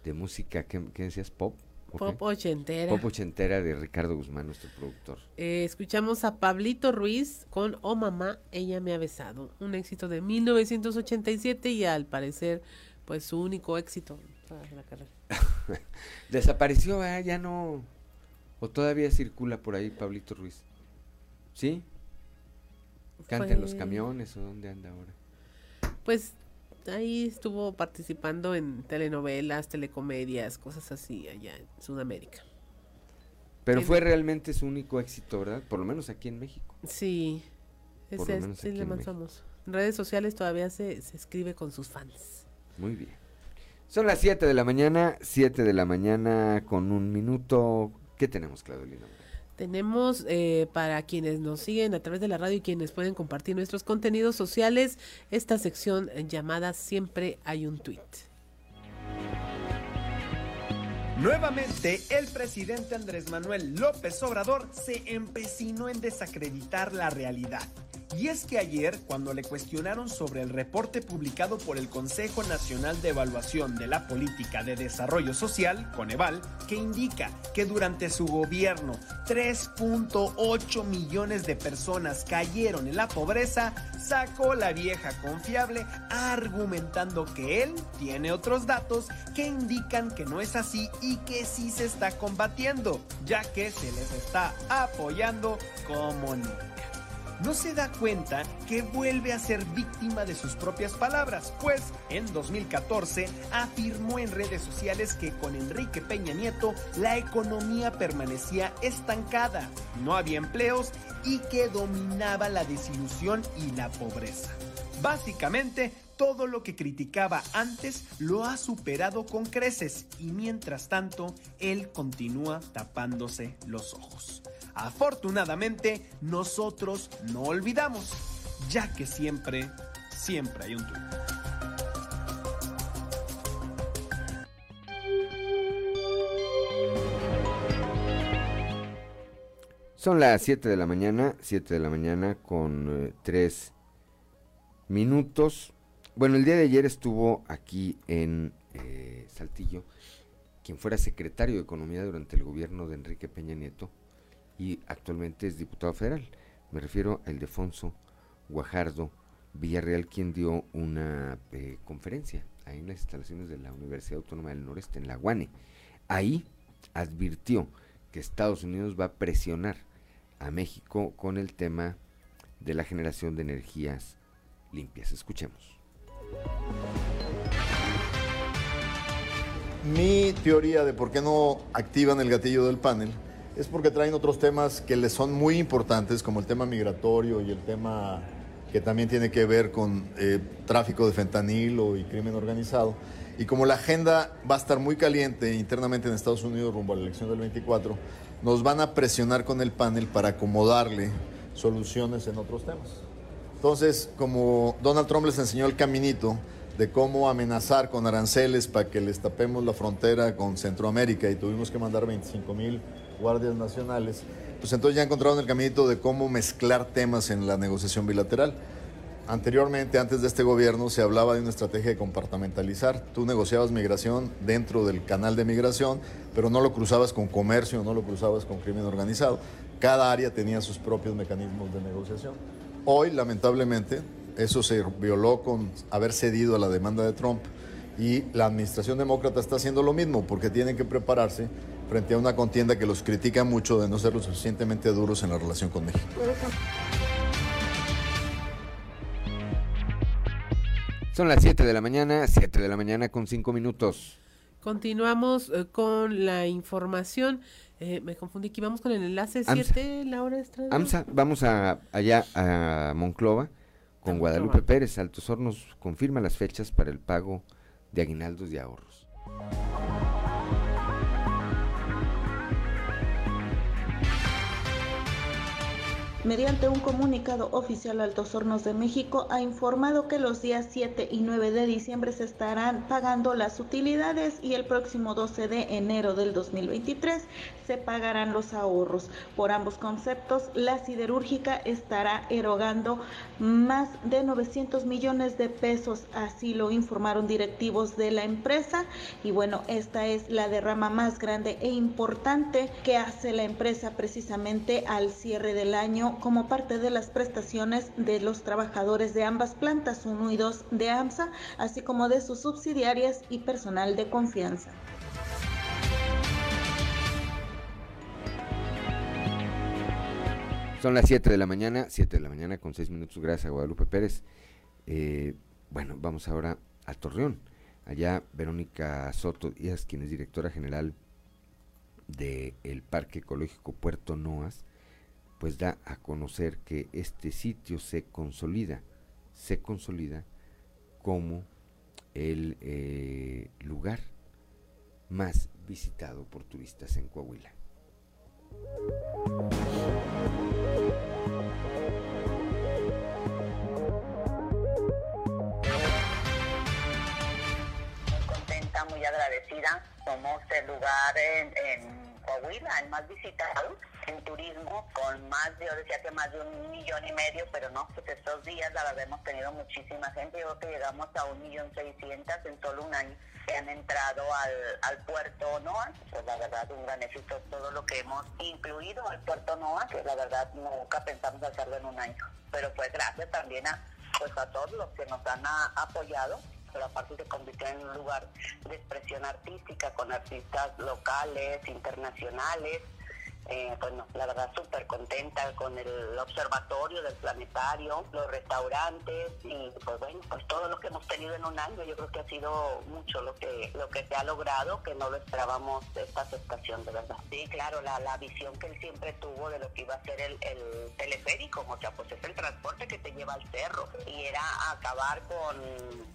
de música, ¿qué, qué decías? ¿Pop? ¿O qué?
Pop ochentera.
Pop ochentera de Ricardo Guzmán, nuestro productor.
Eh, escuchamos a Pablito Ruiz con Oh Mamá, ella me ha besado. Un éxito de 1987 y al parecer, pues su único éxito toda la carrera.
Desapareció, ¿eh? ya no. ¿O todavía circula por ahí Pablito Ruiz? ¿Sí? ¿Canta en los camiones o dónde anda ahora?
Pues ahí estuvo participando en telenovelas, telecomedias, cosas así allá en Sudamérica.
Pero fue realmente su único éxito, ¿verdad? Por lo menos aquí en México.
Sí,
Por
es, es más famoso. En redes sociales todavía se, se escribe con sus fans.
Muy bien. Son las 7 de la mañana, 7 de la mañana con un minuto. ¿Qué tenemos, Claudelina?
Tenemos eh, para quienes nos siguen a través de la radio y quienes pueden compartir nuestros contenidos sociales esta sección llamada Siempre hay un tweet.
Nuevamente, el presidente Andrés Manuel López Obrador se empecinó en desacreditar la realidad. Y es que ayer, cuando le cuestionaron sobre el reporte publicado por el Consejo Nacional de Evaluación de la Política de Desarrollo Social, Coneval, que indica que durante su gobierno 3.8 millones de personas cayeron en la pobreza, sacó la vieja confiable argumentando que él tiene otros datos que indican que no es así y que sí se está combatiendo, ya que se les está apoyando como nunca. No se da cuenta que vuelve a ser víctima de sus propias palabras, pues en 2014 afirmó en redes sociales que con Enrique Peña Nieto la economía permanecía estancada, no había empleos y que dominaba la desilusión y la pobreza. Básicamente, todo lo que criticaba antes lo ha superado con creces y mientras tanto, él continúa tapándose los ojos. Afortunadamente, nosotros no olvidamos, ya que siempre, siempre hay un tuit.
Son las 7 de la mañana, 7 de la mañana con 3 minutos. Bueno, el día de ayer estuvo aquí en eh, Saltillo quien fuera secretario de Economía durante el gobierno de Enrique Peña Nieto y actualmente es diputado federal. Me refiero a Ildefonso Guajardo Villarreal, quien dio una eh, conferencia ahí en las instalaciones de la Universidad Autónoma del Noreste, en la UANE. Ahí advirtió que Estados Unidos va a presionar a México con el tema de la generación de energías limpias. Escuchemos.
Mi teoría de por qué no activan el gatillo del panel es porque traen otros temas que les son muy importantes, como el tema migratorio y el tema que también tiene que ver con eh, tráfico de fentanilo y crimen organizado. Y como la agenda va a estar muy caliente internamente en Estados Unidos rumbo a la elección del 24, nos van a presionar con el panel para acomodarle soluciones en otros temas. Entonces, como Donald Trump les enseñó el caminito de cómo amenazar con aranceles para que les tapemos la frontera con Centroamérica y tuvimos que mandar 25 mil guardias nacionales, pues entonces ya encontraron el caminito de cómo mezclar temas en la negociación bilateral. Anteriormente, antes de este gobierno, se hablaba de una estrategia de compartamentalizar. Tú negociabas migración dentro del canal de migración, pero no lo cruzabas con comercio, no lo cruzabas con crimen organizado. Cada área tenía sus propios mecanismos de negociación. Hoy, lamentablemente, eso se violó con haber cedido a la demanda de Trump y la administración demócrata está haciendo lo mismo porque tienen que prepararse frente a una contienda que los critica mucho de no ser lo suficientemente duros en la relación con México.
Son las 7 de la mañana, 7 de la mañana con 5 minutos.
Continuamos eh, con la información. Eh, me confundí aquí, vamos con el enlace
AMSA.
7, Laura Estrada.
AMSA, vamos a, allá a Monclova con Guadalupe Pérez. Altos Hornos confirma las fechas para el pago de aguinaldos y ahorros.
Mediante un comunicado oficial, Altos Hornos de México ha informado que los días 7 y 9 de diciembre se estarán pagando las utilidades y el próximo 12 de enero del 2023 se pagarán los ahorros. Por ambos conceptos, la siderúrgica estará erogando más de 900 millones de pesos, así lo informaron directivos de la empresa. Y bueno, esta es la derrama más grande e importante que hace la empresa precisamente al cierre del año como parte de las prestaciones de los trabajadores de ambas plantas 1 y 2 de AMSA, así como de sus subsidiarias y personal de confianza.
Son las 7 de la mañana, 7 de la mañana con 6 minutos, gracias a Guadalupe Pérez. Eh, bueno, vamos ahora a Torreón. Allá Verónica Soto Díaz, quien es directora general del Parque Ecológico Puerto Noas, pues da a conocer que este sitio se consolida, se consolida como el eh, lugar más visitado por turistas en Coahuila.
Muy contenta, muy agradecida. Somos el lugar en, en Coahuila, el más visitado en turismo con más, yo decía que más de un millón y medio, pero no, pues estos días la verdad hemos tenido muchísima gente, yo creo que llegamos a un millón seiscientas en solo un año. Que han entrado al, al puerto NOA, pues la verdad un gran éxito todo lo que hemos incluido al puerto NOA, que la verdad nunca pensamos hacerlo en un año, pero pues gracias también a, pues a todos los que nos han a, apoyado pero aparte se convirtió en un lugar de expresión artística con artistas locales, internacionales, eh, bueno, la verdad súper contenta con el observatorio del planetario, los restaurantes y pues bueno, pues todo lo que hemos tenido en un año, yo creo que ha sido mucho lo que lo que se ha logrado, que no lo esperábamos esta aceptación, de verdad. Sí, claro, la, la visión que él siempre tuvo de lo que iba a ser el, el teleférico, o sea, pues es el transporte que te lleva al cerro y era acabar con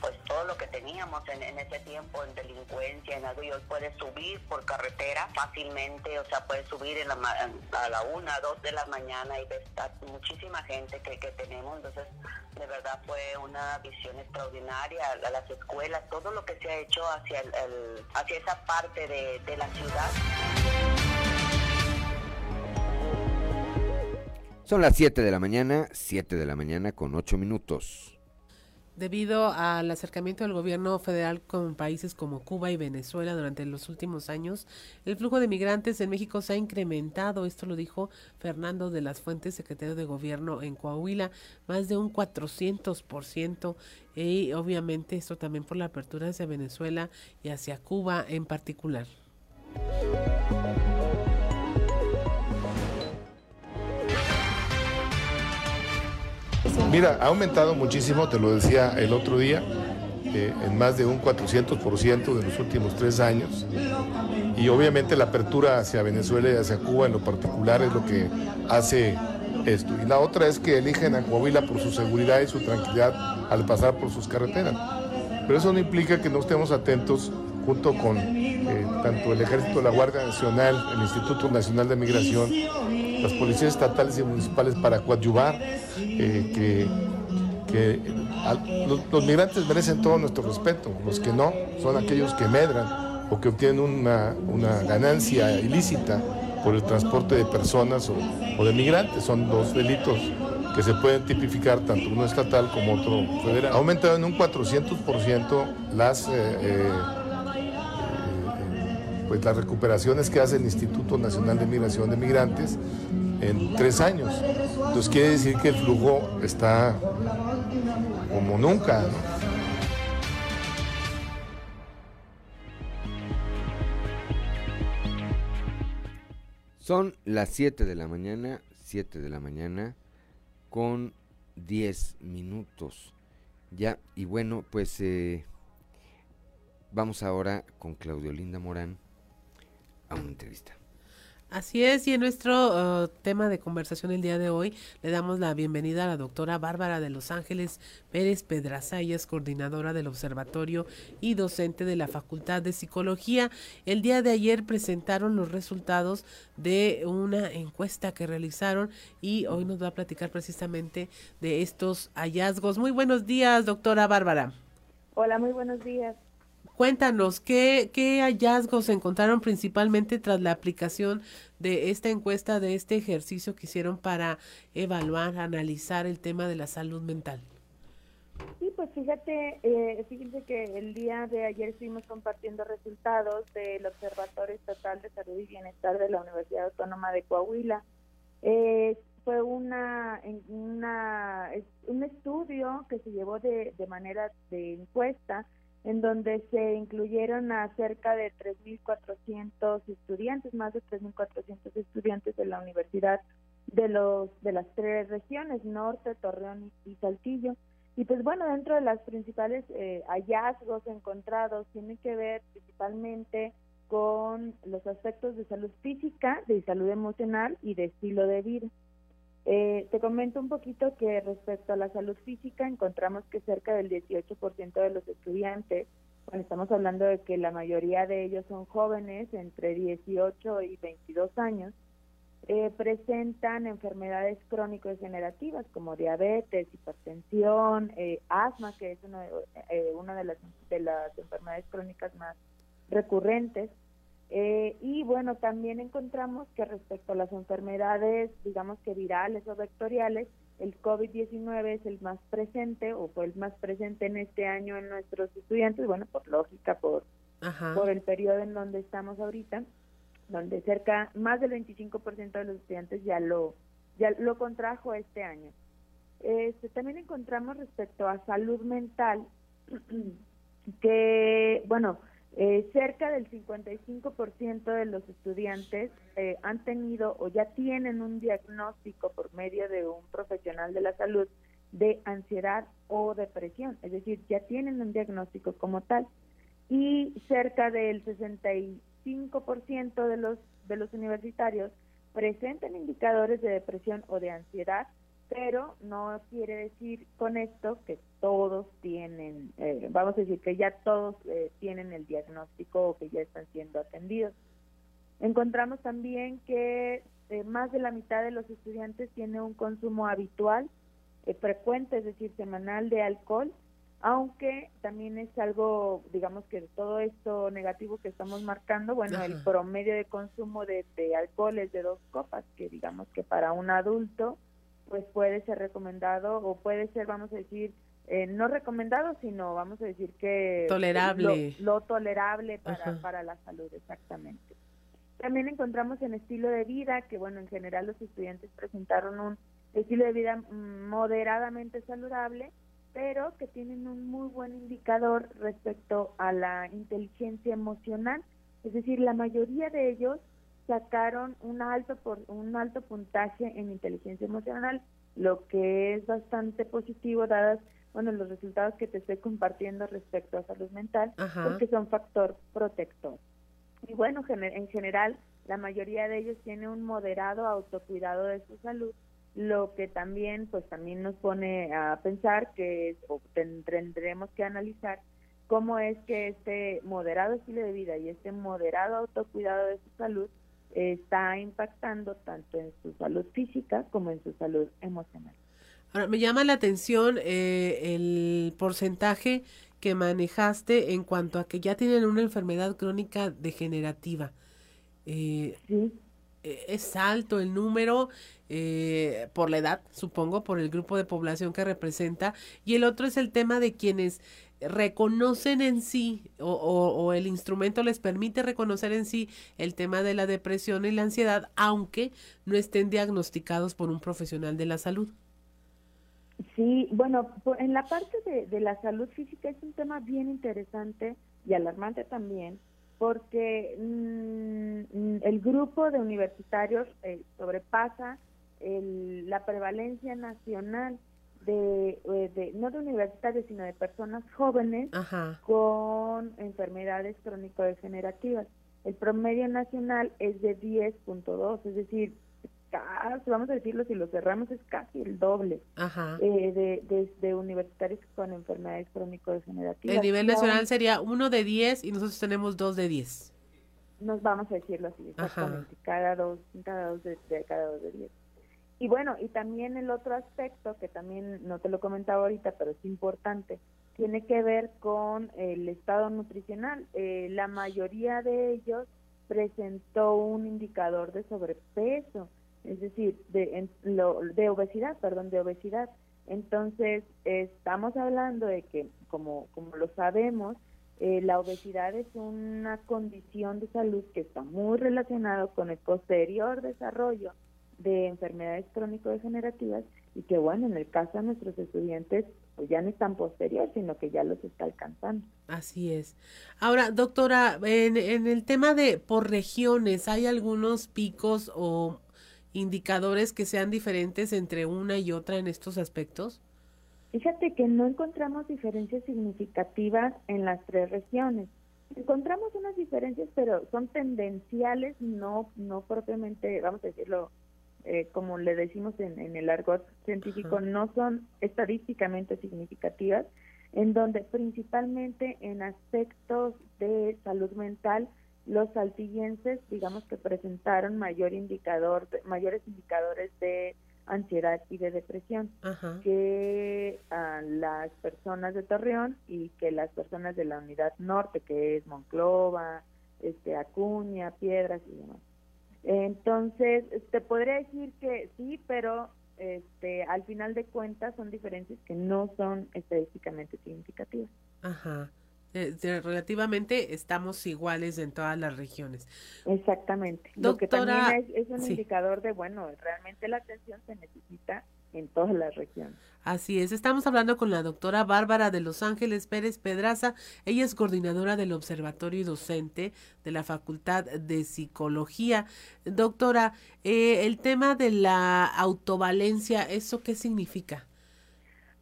pues todo lo que teníamos en, ese tiempo en delincuencia, en algo, y hoy puedes subir por carretera fácilmente, o sea, puedes subir en la, a la una, dos de la mañana y ves muchísima gente que, que tenemos, entonces de verdad fue una visión extraordinaria a las escuelas, todo lo que se ha hecho hacia, el, hacia esa parte de, de la ciudad.
Son las 7 de la mañana, 7 de la mañana con 8 minutos.
Debido al acercamiento del gobierno federal con países como Cuba y Venezuela durante los últimos años, el flujo de migrantes en México se ha incrementado. Esto lo dijo Fernando de las Fuentes, secretario de Gobierno en Coahuila, más de un 400%. Y obviamente esto también por la apertura hacia Venezuela y hacia Cuba en particular.
Mira, ha aumentado muchísimo, te lo decía el otro día, eh, en más de un 400% de los últimos tres años. Y obviamente la apertura hacia Venezuela y hacia Cuba en lo particular es lo que hace esto. Y la otra es que eligen a Coahuila por su seguridad y su tranquilidad al pasar por sus carreteras. Pero eso no implica que no estemos atentos junto con eh, tanto el Ejército, la Guardia Nacional, el Instituto Nacional de Migración, las policías estatales y municipales para coadyuvar eh, que, los, migrantes merecen todo nuestro respeto, los que no son aquellos que medran o que obtienen una, ganancia ilícita por el transporte de personas o, de migrantes, son dos delitos que se pueden tipificar tanto uno estatal como otro federal. Ha aumentado en un 400% las... Eh, eh, pues las recuperaciones que hace el Instituto Nacional de Migración de Migrantes en tres años. Entonces quiere decir que el flujo está como nunca.
Son las 7 de la mañana, 7 de la mañana, con 10 minutos. Ya, y bueno, pues eh, vamos ahora con Claudio Linda Morán a una entrevista.
Así es, y en nuestro uh, tema de conversación el día de hoy le damos la bienvenida a la doctora Bárbara de Los Ángeles Pérez Pedraza, ella es coordinadora del observatorio y docente de la Facultad de Psicología. El día de ayer presentaron los resultados de una encuesta que realizaron y hoy nos va a platicar precisamente de estos hallazgos. Muy buenos días, doctora Bárbara.
Hola, muy buenos días.
Cuéntanos, ¿qué, ¿qué hallazgos encontraron principalmente tras la aplicación de esta encuesta, de este ejercicio que hicieron para evaluar, analizar el tema de la salud mental?
Sí, pues fíjate, eh, fíjense que el día de ayer estuvimos compartiendo resultados del Observatorio Estatal de Salud y Bienestar de la Universidad Autónoma de Coahuila. Eh, fue una, una, un estudio que se llevó de manera de encuesta en donde se incluyeron a cerca de 3.400 estudiantes, más de 3.400 estudiantes de la universidad de los de las tres regiones, Norte, Torreón y, Saltillo. Y pues bueno, dentro de las principales eh, hallazgos encontrados tienen que ver principalmente con los aspectos de salud física, de salud emocional y de estilo de vida. Eh, te comento un poquito que respecto a la salud física encontramos que cerca del 18% de los estudiantes, bueno, estamos hablando de que la mayoría de ellos son jóvenes entre 18 y 22 años, eh, presentan enfermedades crónico-degenerativas como diabetes, hipertensión, eh, asma, que es una, una de, las, de las enfermedades crónicas más recurrentes, eh, y bueno, también encontramos que respecto a las enfermedades, digamos que virales o vectoriales, el COVID-19 es el más presente o fue el más presente en este año en nuestros estudiantes, bueno, por lógica, por, por el periodo en donde estamos ahorita, donde cerca, más del 25% de los estudiantes ya lo, ya lo contrajo este año. Este, también encontramos respecto a salud mental que, bueno, eh, cerca del 55% de los estudiantes eh, han tenido o ya tienen un diagnóstico por medio de un profesional de la salud de ansiedad o depresión, es decir, ya tienen un diagnóstico como tal. Y cerca del 65% de los de los universitarios presentan indicadores de depresión o de ansiedad pero no quiere decir con esto que todos tienen, eh, vamos a decir que ya todos eh, tienen el diagnóstico o que ya están siendo atendidos. Encontramos también que eh, más de la mitad de los estudiantes tiene un consumo habitual, frecuente, es decir, semanal de alcohol, aunque también es algo, digamos que todo esto negativo que estamos marcando, bueno, el promedio de consumo de, de alcohol es de dos copas, que digamos que para un adulto pues puede ser recomendado o puede ser, vamos a decir, eh, no recomendado, sino vamos a decir que
tolerable.
Lo, tolerable para, para la salud, exactamente. También encontramos en estilo de vida, que bueno, en general los estudiantes presentaron un estilo de vida moderadamente saludable, pero que tienen un muy buen indicador respecto a la inteligencia emocional. Es decir, la mayoría de ellos sacaron un alto por un alto puntaje en inteligencia emocional, lo que es bastante positivo dadas bueno los resultados que te estoy compartiendo respecto a salud mental, porque son factor protector. Y bueno, en general la mayoría de ellos tiene un moderado autocuidado de su salud, lo que también pues también nos pone a pensar que tendremos que analizar cómo es que este moderado estilo de vida y este moderado autocuidado de su salud está impactando tanto en su salud física como en su salud emocional.
Ahora, me llama la atención eh, el porcentaje que manejaste en cuanto a que ya tienen una enfermedad crónica degenerativa. Eh,
sí.
Eh, es alto el número por la edad, supongo, por el grupo de población que representa. Y el otro es el tema de quienes reconocen en sí o, el instrumento les permite reconocer en sí el tema de la depresión y la ansiedad, aunque no estén diagnosticados por un profesional de la salud.
Sí, bueno, en la parte de, la salud física es un tema bien interesante y alarmante también, porque mm, el grupo de universitarios eh, sobrepasa la prevalencia nacional eh, de, no de universitarios, sino de personas jóvenes con enfermedades crónico-degenerativas. El promedio nacional es de 10.2, es decir, casi, vamos a decirlo, si lo cerramos es casi el doble eh, de, de, de, universitarios con enfermedades crónico-degenerativas.
El nivel nacional sería uno de 10 y nosotros tenemos dos de 10.
Nos vamos a decirlo así, exactamente, cada dos, cada dos de, cada dos de 10. Y bueno, y también el otro aspecto, que también no te lo comentaba ahorita, pero es importante, tiene que ver con el estado nutricional. Eh, la mayoría de ellos presentó un indicador de sobrepeso, es decir, de, de obesidad, perdón, de obesidad. Entonces, estamos hablando de que, como, como lo sabemos, eh, la obesidad es una condición de salud que está muy relacionado con el posterior desarrollo de enfermedades crónico-degenerativas y que bueno, en el caso de nuestros estudiantes pues ya no es tan posterior, sino que ya los está alcanzando.
Así es. Ahora, doctora, en, en el tema de por regiones, ¿hay algunos picos o indicadores que sean diferentes entre una y otra en estos aspectos?
Fíjate que no encontramos diferencias significativas en las tres regiones. Encontramos unas diferencias, pero son tendenciales, no, no propiamente, vamos a decirlo, eh, como le decimos en, el argot científico, no son estadísticamente significativas, en donde principalmente en aspectos de salud mental, los saltillenses, digamos que presentaron mayor indicador, mayores indicadores de ansiedad y de depresión que a las personas de Torreón y que las personas de la unidad norte, que es Monclova, este Acuña, Piedras y demás. Entonces, te podría decir que sí, pero este, al final de cuentas son diferencias que no son estadísticamente significativas.
Ajá. Eh, relativamente estamos iguales en todas las regiones.
Exactamente. Lo que también es, un indicador de, bueno, realmente la atención se necesita en todas las regiones.
Así es, estamos hablando con la doctora Bárbara de Los Ángeles Pérez Pedraza. Ella es coordinadora del Observatorio y docente de la Facultad de Psicología. Doctora, eh, el tema de la autovalencia, ¿eso qué significa?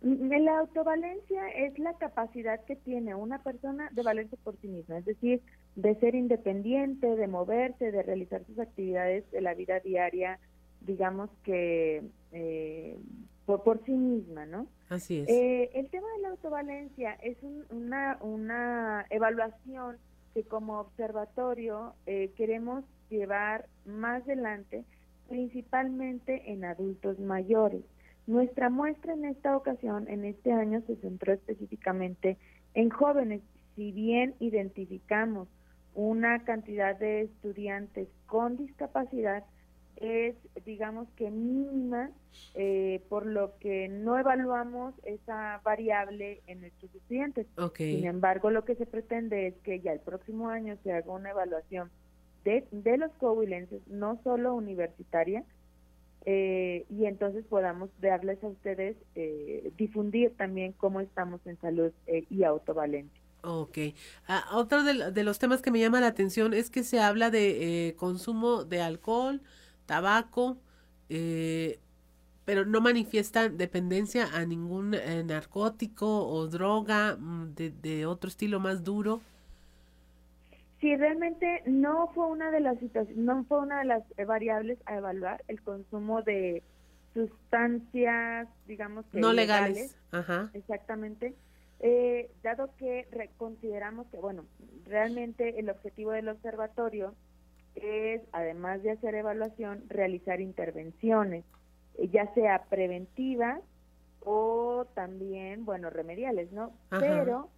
La autovalencia es la capacidad que tiene una persona de valerse por sí misma, es decir, de ser independiente, de moverse, de realizar sus actividades de la vida diaria, digamos que eh, por, sí misma, ¿no?
Así es.
Eh, el tema de la autovalencia es una, una evaluación que como observatorio eh, queremos llevar más adelante, principalmente en adultos mayores. Nuestra muestra en esta ocasión, en este año, se centró específicamente en jóvenes. Si bien identificamos una cantidad de estudiantes con discapacidad, es, digamos que mínima, eh, por lo que no evaluamos esa variable en nuestros estudiantes. Sin embargo, lo que se pretende es que ya el próximo año se haga una evaluación de, de los coahuilenses, no solo universitaria, eh, y entonces podamos darles a ustedes, eh, difundir también cómo estamos en salud y autovalencia.
Ok. Ah, otro de, de, los temas que me llama la atención es que se habla de consumo de alcohol, tabaco, eh, pero no manifiestan dependencia a ningún eh, narcótico o droga mm, de, otro estilo más duro.
Sí, realmente no fue una de las no fue una de las variables a evaluar el consumo de sustancias, digamos que
no legales, Ajá.
exactamente. Eh, dado que consideramos que, bueno, realmente el objetivo del observatorio es, además de hacer evaluación, realizar intervenciones, eh, ya sea preventivas o también, bueno, remediales, ¿no? Pero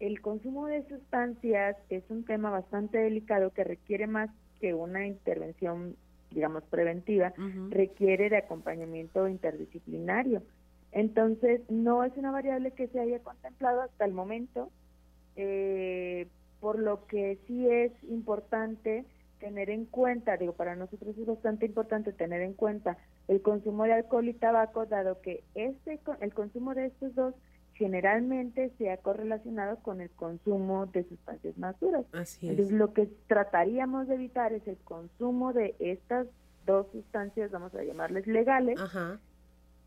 el consumo de sustancias es un tema bastante delicado que requiere más que una intervención, digamos, preventiva, requiere de acompañamiento interdisciplinario. Entonces, no es una variable que se haya contemplado hasta el momento, eh, por lo que sí es importante tener en cuenta, digo, para nosotros es bastante importante tener en cuenta el consumo de alcohol y tabaco, dado que este el consumo de estos dos generalmente se ha correlacionado con el consumo de sustancias más duras.
Así
es. Entonces, lo que trataríamos de evitar es el consumo de estas dos sustancias, vamos a llamarles legales,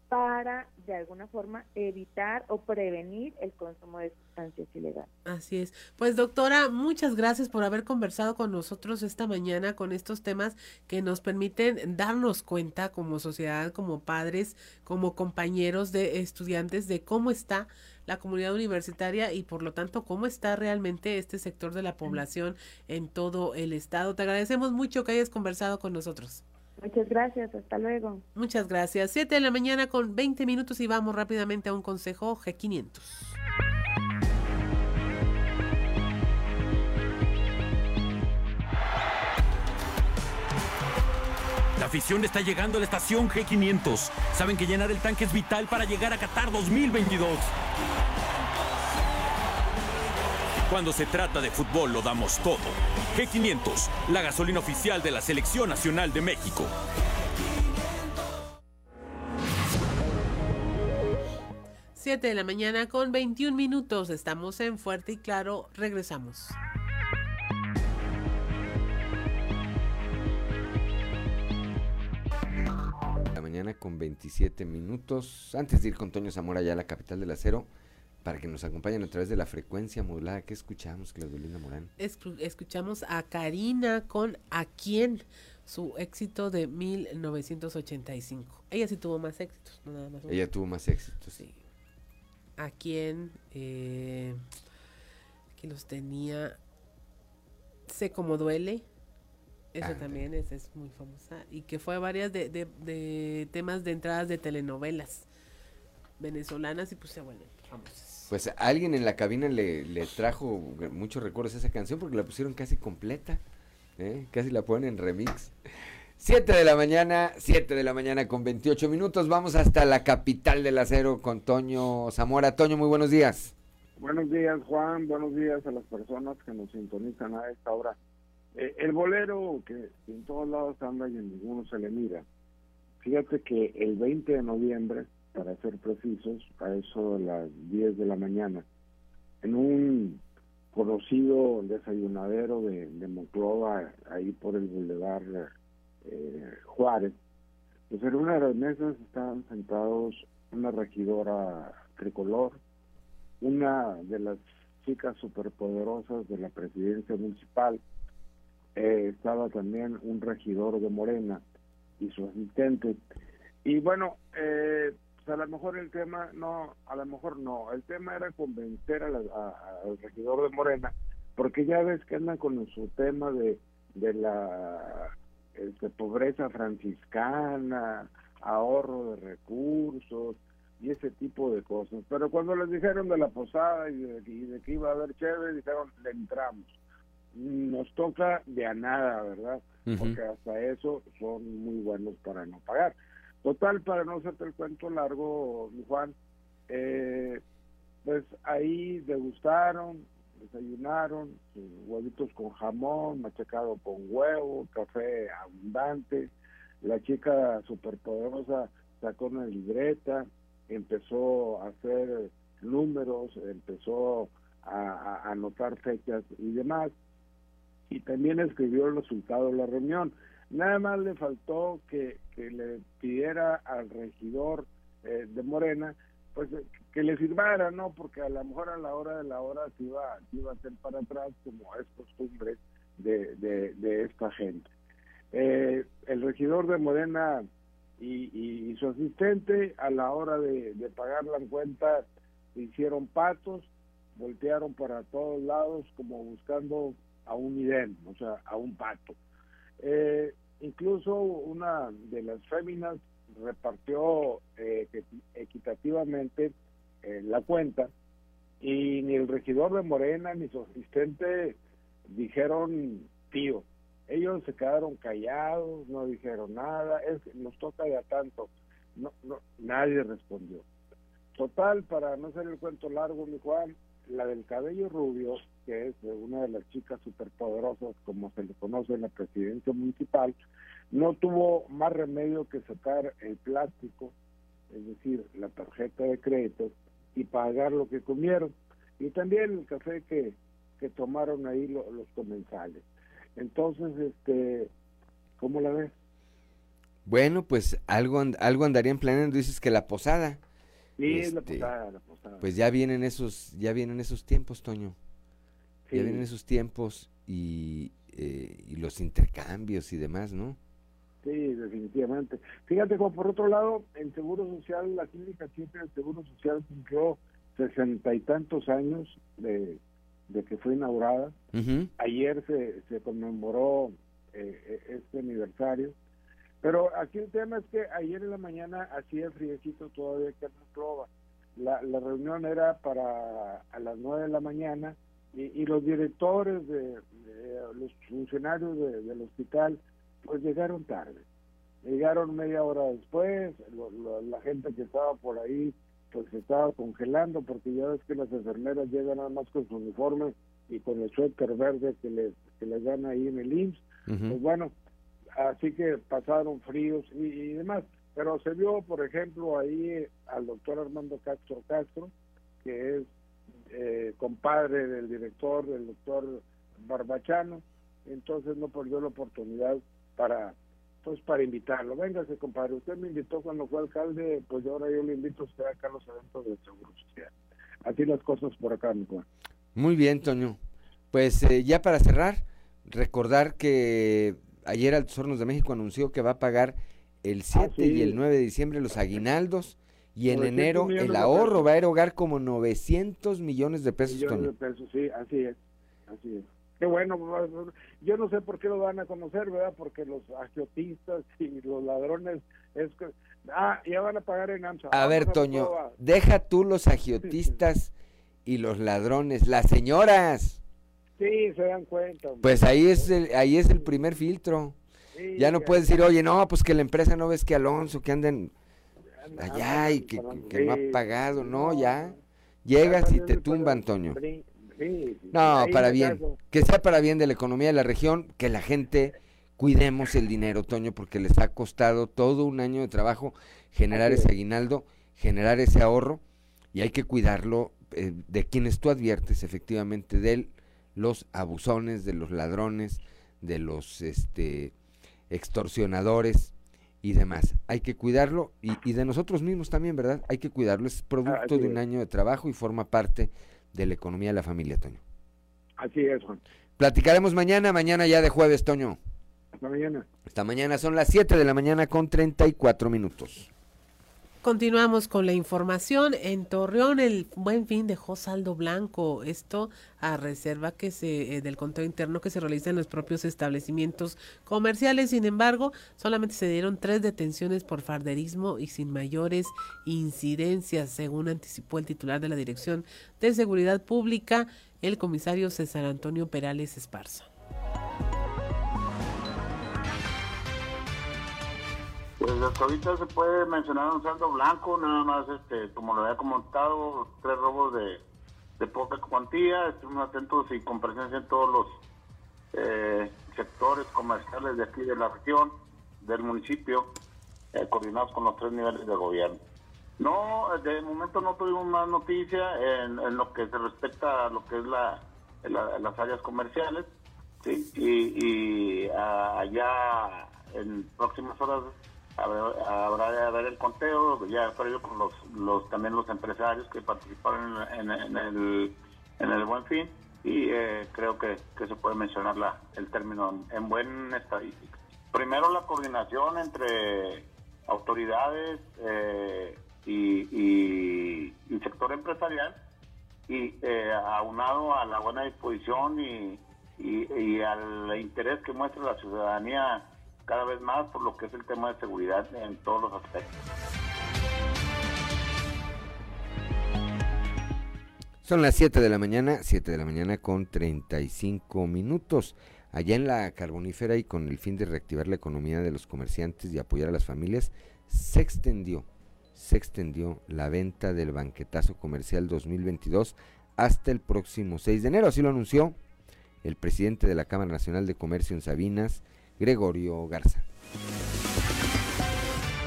para de alguna forma evitar o prevenir el consumo de sustancias ilegales.
Así es. Pues doctora, muchas gracias por haber conversado con nosotros esta mañana con estos temas que nos permiten darnos cuenta como sociedad, como padres, como compañeros de estudiantes de cómo está la comunidad universitaria y por lo tanto cómo está realmente este sector de la población en todo el estado. Te agradecemos mucho que hayas conversado con nosotros.
Muchas gracias, hasta luego.
Muchas gracias. Siete de la mañana con 20 minutos y vamos rápidamente a un consejo G500.
La afición está llegando a la estación G500. Saben que llenar el tanque es vital para llegar a Qatar 2022. Cuando se trata de fútbol lo damos todo. G500, la gasolina oficial de la Selección Nacional de México.
Siete de la mañana con 21 minutos. Estamos en Fuerte y Claro. Regresamos.
La mañana con 27 minutos. Antes de ir con Toño Zamora ya a la capital del acero, para que nos acompañen a través de la frecuencia modulada. ¿Qué escuchamos, Claudelina Morán?
escuchamos a Karina con ¿A quién? Su éxito de 1985. Ella sí tuvo más éxitos, no nada más.
Ella tuvo más éxitos.
Sí. ¿A quién? Eh, que los tenía. Sé cómo duele. Eso también es, es, muy famosa. Y que fue varias de, de, de, temas de entradas de telenovelas venezolanas y pues bueno, famosas.
Pues alguien en la cabina le, le trajo muchos recuerdos a esa canción porque la pusieron casi completa. ¿eh? Casi la ponen en remix. 7 de la mañana, 7 de la mañana con 28 minutos. Vamos hasta la capital del acero con Toño Zamora. Toño, muy buenos días.
Buenos días, Juan. Buenos días a las personas que nos sintonizan a esta hora. Eh, el bolero que en todos lados anda y en ninguno se le mira. Fíjate que el 20 de noviembre para ser precisos, a eso de las 10 de la mañana, en un conocido desayunadero de, Monclova, ahí por el Boulevard eh, Juárez, pues en una de las mesas estaban sentados una regidora tricolor, una de las chicas superpoderosas de la presidencia municipal, eh, estaba también un regidor de Morena y su asistente. Y bueno, eh, a lo mejor el tema, no, a lo mejor no, el tema era convencer al regidor de Morena, porque ya ves que andan con su tema de, de la este, pobreza franciscana, ahorro de recursos y ese tipo de cosas. Pero cuando les dijeron de la posada y de, que iba a haber chévere, dijeron, le entramos. Nos toca de a nada, ¿verdad? Porque hasta eso son muy buenos para no pagar. Total, para no hacerte el cuento largo, Juan, eh, pues ahí degustaron, desayunaron, huevitos con jamón, machacado con huevo, café abundante. La chica superpoderosa sacó una libreta, empezó a hacer números, empezó a anotar fechas y demás. Y también escribió el resultado de la reunión. Nada más le faltó que, que le pidiera al regidor eh, de Morena, pues que le firmara, ¿no? Porque a lo mejor a la hora de la hora se iba, iba a hacer para atrás, como es costumbre de, de, esta gente. Eh, el regidor de Morena y, y, su asistente, a la hora de, de pagar la cuenta, hicieron patos, voltearon para todos lados como buscando a un idén, o sea, a un pato. Eh, incluso una de las féminas repartió eh, equitativamente eh, la cuenta y ni el regidor de Morena ni su asistente dijeron tío. Ellos se quedaron callados, no dijeron nada, es que nos toca ya tanto. No, no, nadie respondió. Total, para no hacer el cuento largo, mi Juan, la del cabello rubio, que es una de las chicas superpoderosas, como se le conoce en la presidencia municipal, no tuvo más remedio que sacar el plástico, es decir, la tarjeta de crédito, y pagar lo que comieron. Y también el café que, que tomaron ahí los comensales. Entonces, este, ¿cómo la ves?
Bueno, pues algo, algo andarían planeando, dices que la posada.
Sí, la este, posada, la posada.
Pues ya vienen esos, ya vienen esos tiempos, Toño. Ya vienen esos tiempos y, eh, y los intercambios y demás, ¿no?
Sí, definitivamente. Fíjate, como por otro lado, el Seguro Social, la Clínica 7 del Seguro Social cumplió sesenta y tantos años de, que fue inaugurada. Ayer se, se conmemoró eh, e, este aniversario. Pero aquí el tema es que ayer en la mañana hacía friecito todavía que no La, la reunión era para a las nueve de la mañana y, los directores de, los funcionarios del hospital pues llegaron tarde. Llegaron media hora después, la gente que estaba por ahí pues se estaba congelando porque ya ves que las enfermeras llegan nada más con su uniforme y con el suéter verde que les, que les dan ahí en el IMSS. Pues bueno, así que pasaron fríos y, demás. Pero se vio, por ejemplo, ahí al doctor Armando Castro Castro, que es eh, compadre del director, del doctor Barbachano, entonces no perdió la oportunidad para pues para invitarlo. Véngase, compadre, usted me invitó cuando fue alcalde, pues ahora yo le invito a usted acá a los eventos del Seguro Social. Así las cosas por acá, mi Juan.
Muy bien, Toño. Pues eh, ya para cerrar, recordar que ayer Altos Hornos de México anunció que va a pagar el 7 ah, y el 9 de diciembre los aguinaldos y en enero el ahorro va a erogar como 900 millones de pesos.
Millones de pesos, sí, así es, así es. Qué bueno, pues, yo no sé por qué lo van a conocer, ¿verdad? Porque los agiotistas y los ladrones, es que, ah, ya van a pagar en AMSA.
A ver, Toño, deja tú los agiotistas y los ladrones, las señoras.
Sí, se dan cuenta.
Pues ahí es el, ahí es el primer filtro. ya no puedes decir, oye, no, pues que la empresa no ves que Alonso, que anden allá y que, no ha pagado, no, ya. Llegas y te tumba, Antonio. No, para bien. Que sea para bien de la economía de la región, que la gente cuidemos el dinero, Toño, porque les ha costado todo un año de trabajo generar ese aguinaldo, generar ese ahorro, y hay que cuidarlo eh, de quienes tú adviertes, efectivamente, de los abusones, de los ladrones, de los este, extorsionadores y demás. Hay que cuidarlo y, de nosotros mismos también, ¿verdad? Hay que cuidarlo. Es producto de un año de trabajo y forma parte de la economía de la familia, Toño.
Así es, Juan.
Platicaremos mañana, mañana ya de jueves, Toño.
Hasta mañana.
Hasta mañana, son las 7 de la mañana con 34 minutos.
Continuamos con la información. En Torreón el buen fin dejó saldo blanco. Esto a reserva que se eh, del conteo interno que se realiza en los propios establecimientos comerciales. Sin embargo, solamente se dieron tres detenciones por farderismo y sin mayores incidencias, según anticipó el titular de la Dirección de Seguridad Pública, el comisario César Antonio Perales Esparza.
Pues hasta ahorita se puede mencionar un saldo blanco, nada más, este, como lo había comentado, tres robos de, de poca cuantía, estuvimos atentos y con presencia en todos los eh, sectores comerciales de aquí de la región, del municipio, eh, coordinados con los tres niveles de gobierno. No, de momento no tuvimos más noticia en, lo que se respecta a lo que es la, las áreas comerciales, ¿sí? y, y allá en próximas horas habrá de haber el conteo, ya yo con los, los también los empresarios que participaron en, el, en el Buen Fin y eh, creo que, se puede mencionar la, el término en, buen estadística. Primero la coordinación entre autoridades eh, y, sector empresarial y eh, aunado a la buena disposición y, y al interés que muestra la ciudadanía cada vez más por lo que es el tema de seguridad en todos los aspectos.
Son las 7 de la mañana, 7 de la mañana con 35 minutos. Allá en la carbonífera y con el fin de reactivar la economía de los comerciantes y apoyar a las familias, se extendió, se extendió la venta del banquetazo comercial 2022 hasta el próximo 6 de enero. Así lo anunció el presidente de la Cámara Nacional de Comercio en Sabinas, Gregorio Garza.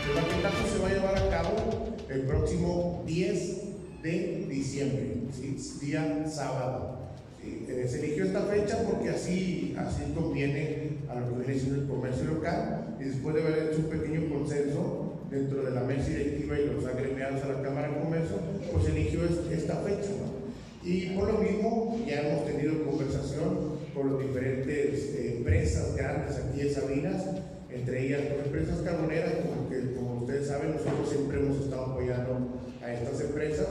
El banquetazo se va a llevar a cabo el próximo 10 de diciembre, día sábado. Eh, se eligió esta fecha porque así, así conviene a lo que viene siendo el comercio local y después de haber hecho un pequeño consenso dentro de la mesa directiva y los agremiados a la Cámara de Comercio, pues eligió esta fecha. Y por lo mismo ya hemos tenido conversación con las diferentes eh, empresas grandes aquí en Sabinas, entre ellas con empresas carboneras, como, que, como ustedes saben, nosotros siempre hemos estado apoyando a estas empresas,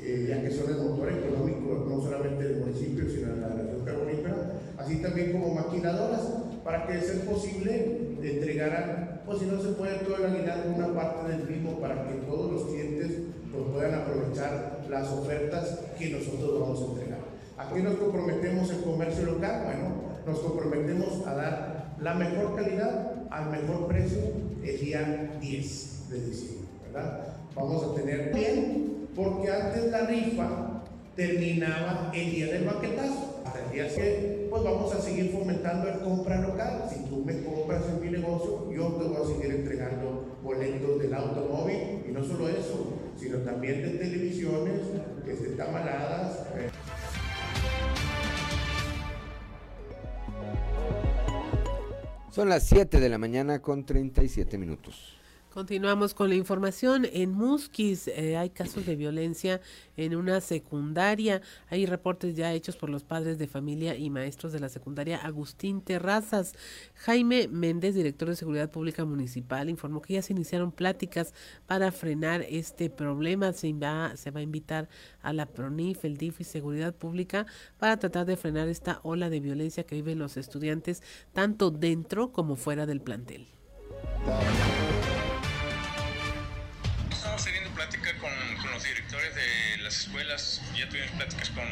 eh, ya que son el motor económico no solamente del municipio, sino de la región carbonífera, así también como maquinadoras, para que ser posible entregaran, pues si no se puede todo el aguinaldo una parte del mismo para que todos los clientes pues, puedan aprovechar las ofertas que nosotros vamos a entregar. Aquí nos comprometemos en comercio local, bueno, nos comprometemos a dar la mejor calidad al mejor precio el día 10 de diciembre, ¿verdad? Vamos a tener bien, porque antes la rifa terminaba el día del maquetazo. Hasta el día que, pues vamos a seguir fomentando el compra local. Si tú me compras en mi negocio, yo te voy a seguir entregando boletos del automóvil y no solo eso, sino también de televisiones, que estén tamaladas. Eh.
Son las 7 de la mañana con 37 minutos.
Continuamos con la información. En Musquis eh, hay casos de violencia en una secundaria. Hay reportes ya hechos por los padres de familia y maestros de la secundaria Agustín Terrazas. Jaime Méndez, director de Seguridad Pública Municipal, informó que ya se iniciaron pláticas para frenar este problema. Se va, se va a invitar a la PRONIF, el DIF y Seguridad Pública para tratar de frenar esta ola de violencia que viven los estudiantes tanto dentro como fuera del plantel.
Ya tuvimos pláticas con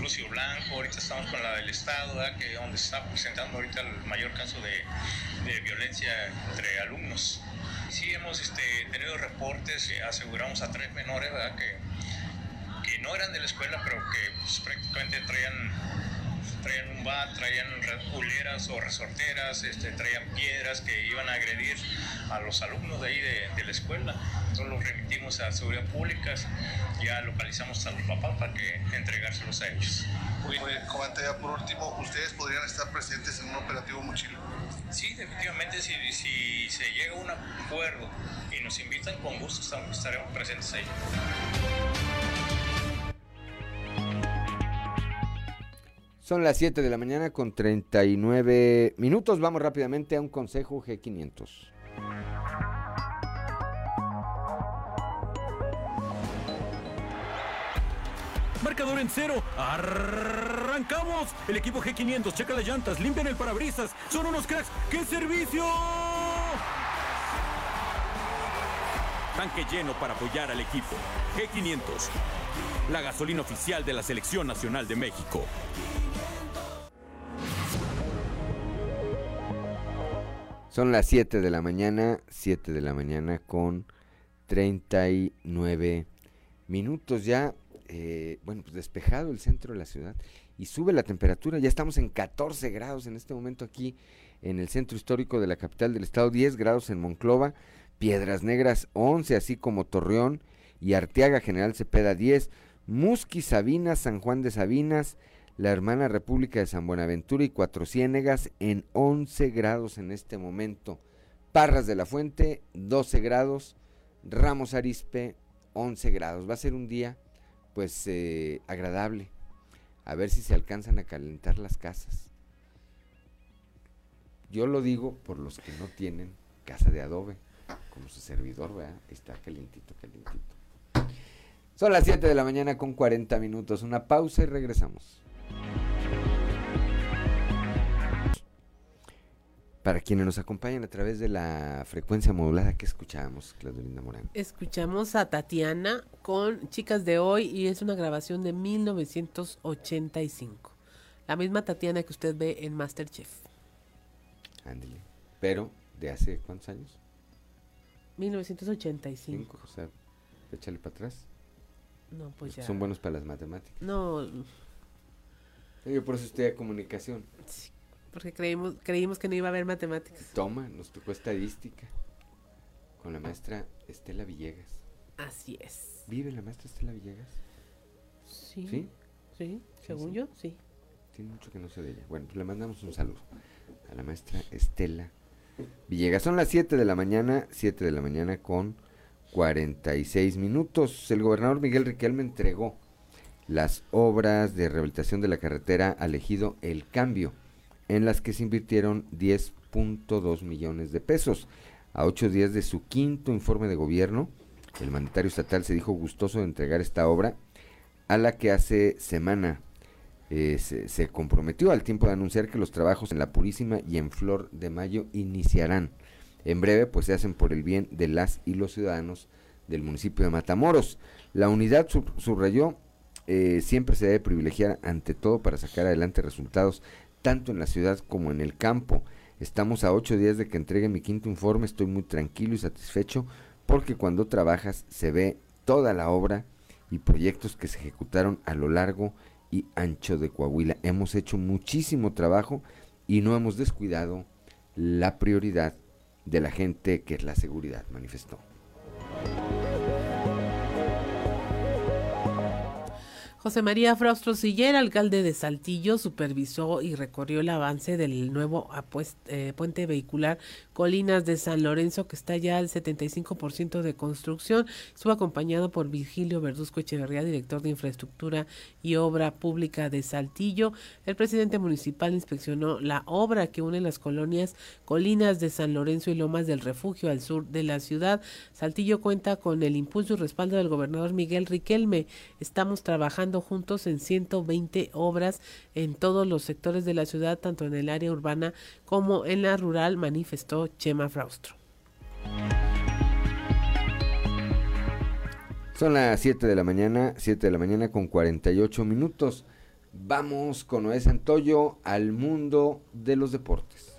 Lucio Blanco, ahorita estamos con la del Estado, que donde está presentando ahorita el mayor caso de, de violencia entre alumnos. Sí hemos este, tenido reportes, aseguramos a tres menores Que, que no eran de la escuela, pero que pues, prácticamente traían traían un bat, traían huleras o resorteras, este, traían piedras que iban a agredir a los alumnos de ahí de, la escuela. Entonces los remitimos a seguridad pública, ya localizamos a los papás para que entregárselos a ellos.
Comenta ya por último, ¿ustedes podrían estar presentes en un operativo mochila?
Sí, definitivamente, si, si se llega a un acuerdo y nos invitan, con gusto estaremos presentes ahí.
Son las 7 de la mañana con 39 minutos. Vamos rápidamente a un consejo G500.
Marcador en cero. Arrancamos. El equipo G500 checa las llantas, limpian el parabrisas. Son unos cracks. ¡Qué servicio! Tanque lleno para apoyar al equipo. G500. La gasolina oficial de la Selección Nacional de México.
Son las 7 de la mañana, 7 de la mañana con 39 minutos ya. Eh, bueno, pues despejado el centro de la ciudad y sube la temperatura. Ya estamos en 14 grados en este momento aquí en el centro histórico de la capital del estado, 10 grados en Monclova, Piedras Negras 11, así como Torreón y Arteaga General Cepeda 10, Musqui Sabinas, San Juan de Sabinas, la hermana República de San Buenaventura y Cuatro Ciénegas en 11 grados en este momento. Parras de la Fuente, 12 grados. Ramos Arispe, 11 grados. Va a ser un día, pues, eh, agradable. A ver si se alcanzan a calentar las casas. Yo lo digo por los que no tienen casa de adobe, como su servidor, ¿verdad? Está calientito, calientito. Son las 7 de la mañana con 40 minutos. Una pausa y regresamos. Para quienes nos acompañan a través de la frecuencia modulada, ¿qué escuchamos, Claudelina Morán?
Escuchamos a Tatiana con Chicas de Hoy y es una grabación de 1985. La misma Tatiana que usted ve en Masterchef.
Ándale. Pero, ¿de hace cuántos años?
1985. o
sea, échale para atrás.
No, pues ya.
Son buenos para las matemáticas.
No.
Yo por eso estudié comunicación.
Sí porque creímos, creímos que no iba a haber matemáticas.
Toma, nos tocó estadística con la maestra Estela Villegas.
Así es.
¿Vive la maestra Estela Villegas?
Sí. ¿Sí? Sí, según yo, sí.
Tiene mucho que no sé de ella. Bueno, pues le mandamos un saludo a la maestra Estela Villegas. Son las 7 de la mañana, 7 de la mañana con 46 minutos. El gobernador Miguel Riquelme entregó las obras de rehabilitación de la carretera al El Cambio, en las que se invirtieron 10.2 millones de pesos. A ocho días de su quinto informe de gobierno, el mandatario estatal se dijo gustoso de entregar esta obra, a la que hace semana eh, se, comprometió al tiempo de anunciar que los trabajos en La Purísima y en Flor de Mayo iniciarán. En breve, pues se hacen por el bien de las y los ciudadanos del municipio de Matamoros. La unidad subrayó eh, siempre se debe privilegiar ante todo para sacar adelante resultados tanto en la ciudad como en el campo. Estamos a ocho días de que entregue mi quinto informe, estoy muy tranquilo y satisfecho porque cuando trabajas se ve toda la obra y proyectos que se ejecutaron a lo largo y ancho de Coahuila. Hemos hecho muchísimo trabajo y no hemos descuidado la prioridad de la gente que es la seguridad, manifestó.
José María Fraustro Siller, alcalde de Saltillo, supervisó y recorrió el avance del nuevo eh, puente vehicular Colinas de San Lorenzo, que está ya al 75% de construcción. Estuvo acompañado por Virgilio Verduzco Echeverría, director de Infraestructura y Obra Pública de Saltillo. El presidente municipal inspeccionó la obra que une las colonias Colinas de San Lorenzo y Lomas del Refugio al sur de la ciudad. Saltillo cuenta con el impulso y respaldo del gobernador Miguel Riquelme. Estamos trabajando juntos en 120 obras en todos los sectores de la ciudad, tanto en el área urbana como en la rural, manifestó Chema Fraustro.
Son las 7 de la mañana, 7 de la mañana con 48 minutos. Vamos con Noé Santoyo al mundo de los deportes.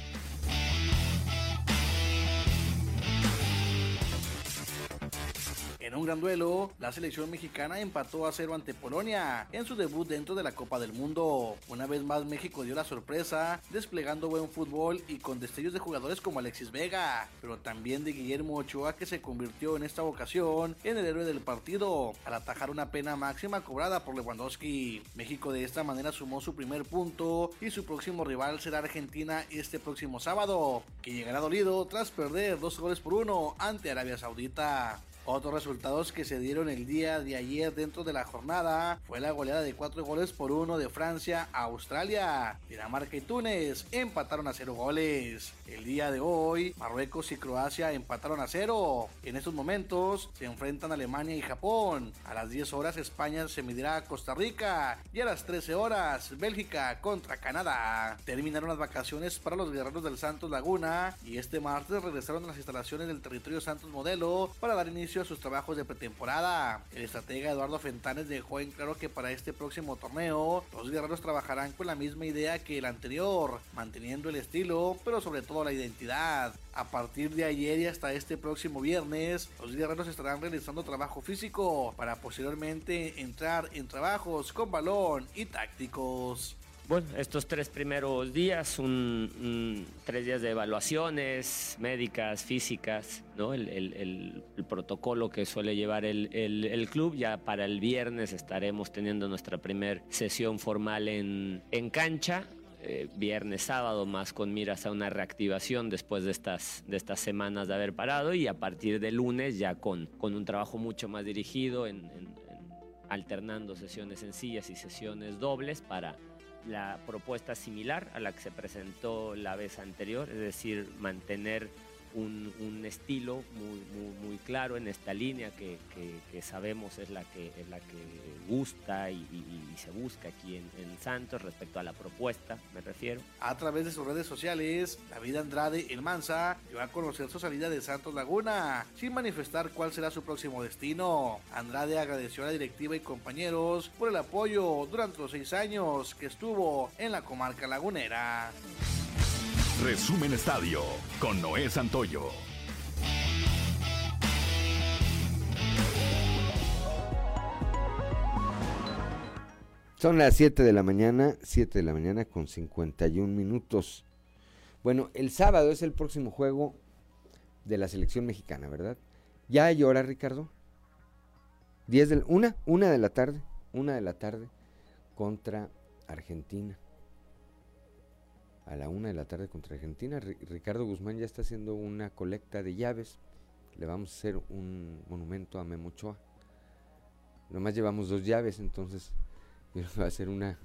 En un gran duelo, la selección mexicana empató a cero ante Polonia en su debut dentro de la Copa del Mundo. Una vez más México dio la sorpresa, desplegando buen fútbol y con destellos de jugadores como Alexis Vega, pero también de Guillermo Ochoa que se convirtió en esta ocasión en el héroe del partido al atajar una pena máxima cobrada por Lewandowski. México de esta manera sumó su primer punto y su próximo rival será Argentina este próximo sábado, que llegará dolido tras perder dos goles por uno ante Arabia Saudita. Otros resultados que se dieron el día de ayer dentro de la jornada fue la goleada de cuatro goles por uno de Francia a Australia. Dinamarca y Túnez empataron a cero goles. El día de hoy, Marruecos y Croacia empataron a cero. En estos momentos se enfrentan Alemania y Japón. A las 10 horas España se medirá a Costa Rica y a las 13 horas Bélgica contra Canadá. Terminaron las vacaciones para los guerreros del Santos Laguna y este martes regresaron a las instalaciones del territorio Santos Modelo para dar inicio a sus trabajos de pretemporada. El estratega Eduardo Fentanes dejó en claro que para este próximo torneo los guerreros trabajarán con la misma idea que el anterior, manteniendo el estilo, pero sobre todo la identidad. A partir de ayer y hasta este próximo viernes, los guerreros estarán realizando trabajo físico para posteriormente entrar en trabajos con balón y tácticos.
Bueno, estos tres primeros días, un, tres días de evaluaciones médicas, físicas, ¿no? el, protocolo que suele llevar el, club. Ya para el viernes estaremos teniendo nuestra primera sesión formal en, cancha. Eh, viernes, sábado, más con miras a una reactivación después de estas, de estas semanas de haber parado y a partir de lunes ya con, con un trabajo mucho más dirigido en alternando sesiones sencillas y sesiones dobles para la propuesta similar a la que se presentó la vez anterior, es decir, mantener un, estilo muy, claro en esta línea que, sabemos es la que, es la que gusta y, se busca aquí en, Santos respecto a la propuesta, me refiero.
A través de sus redes sociales, David Andrade El Mansa dio a conocer su salida de Santos Laguna, sin manifestar cuál será su próximo destino. Andrade agradeció a la directiva y compañeros por el apoyo durante los seis años que estuvo en la comarca lagunera.
Resumen Estadio con Noé Santoyo.
Son las 7 de la mañana, 7 de la mañana con 51 minutos. Bueno, el sábado es el próximo juego de la selección mexicana, ¿verdad? ¿Ya hay hora, Ricardo? 10 de la, una, una de la tarde, una de la tarde contra Argentina. A la una de la tarde contra Argentina, Ricardo Guzmán ya está haciendo una colecta de llaves. Le vamos a hacer un monumento a Memo Ochoa. Nomás llevamos dos llaves, entonces va a ser una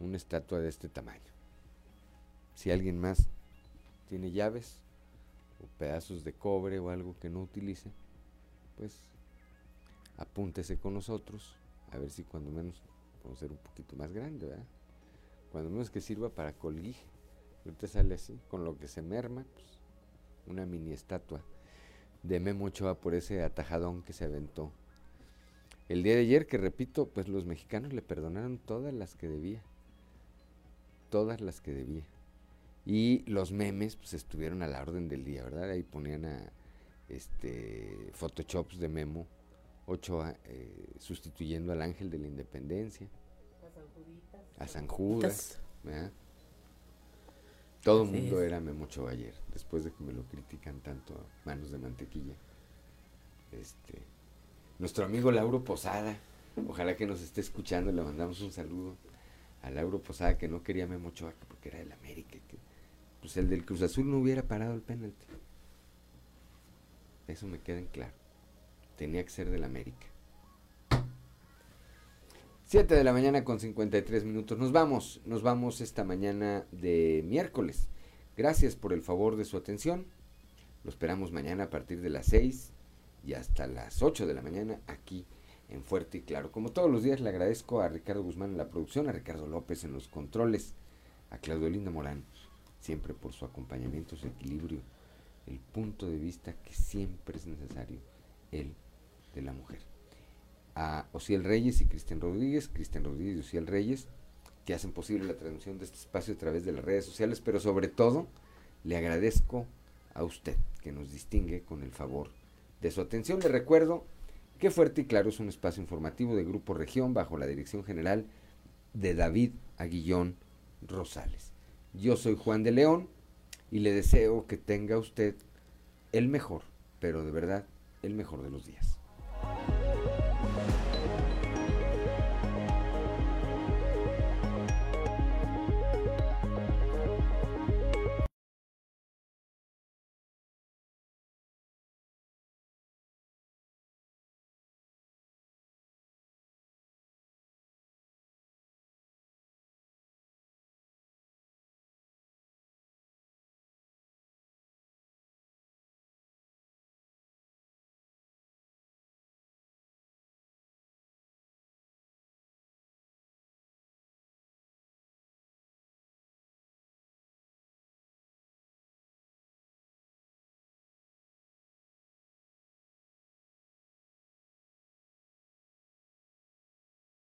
una estatua de este tamaño. Si alguien más tiene llaves o pedazos de cobre o algo que no utilice, pues apúntese con nosotros, a ver si cuando menos podemos ser un poquito más grande, ¿verdad? Cuando menos que sirva para colguije. Ahorita sale así, con lo que se merma, pues, una mini estatua de Memo Ochoa por ese atajadón que se aventó. El día de ayer, que repito, pues los mexicanos le perdonaron todas las que debía. Todas las que debía. Y los memes, pues estuvieron a la orden del día, ¿verdad? Ahí ponían a este photoshops de Memo Ochoa eh, sustituyendo al ángel de la independencia. A San Judas. Todo el mundo era Memo Ochoa ayer, después de que me lo critican tanto a manos de mantequilla. Este, nuestro amigo Lauro Posada, ojalá que nos esté escuchando, le mandamos un saludo a Lauro Posada que no quería Memo Ochoa porque era del América, que pues el del Cruz Azul no hubiera parado el penalti. Eso me queda en claro. Tenía que ser del América. 7 de la mañana con 53 minutos. Nos vamos, nos vamos esta mañana de miércoles. Gracias por el favor de su atención. Lo esperamos mañana a partir de las 6 y hasta las 8 de la mañana aquí en Fuerte y Claro. Como todos los días le agradezco a Ricardo Guzmán en la producción, a Ricardo López en los controles, a Claudio Linda Morán, siempre por su acompañamiento, su equilibrio, el punto de vista que siempre es necesario, el de la mujer. A Ociel Reyes y Cristian Rodríguez, Cristian Rodríguez y Ociel Reyes, que hacen posible la transmisión de este espacio a través de las redes sociales, pero sobre todo le agradezco a usted que nos distingue con el favor de su atención. Le recuerdo que Fuerte y Claro es un espacio informativo de Grupo Región bajo la dirección general de David Aguillón Rosales. Yo soy Juan de León y le deseo que tenga usted el mejor, pero de verdad el mejor de los días.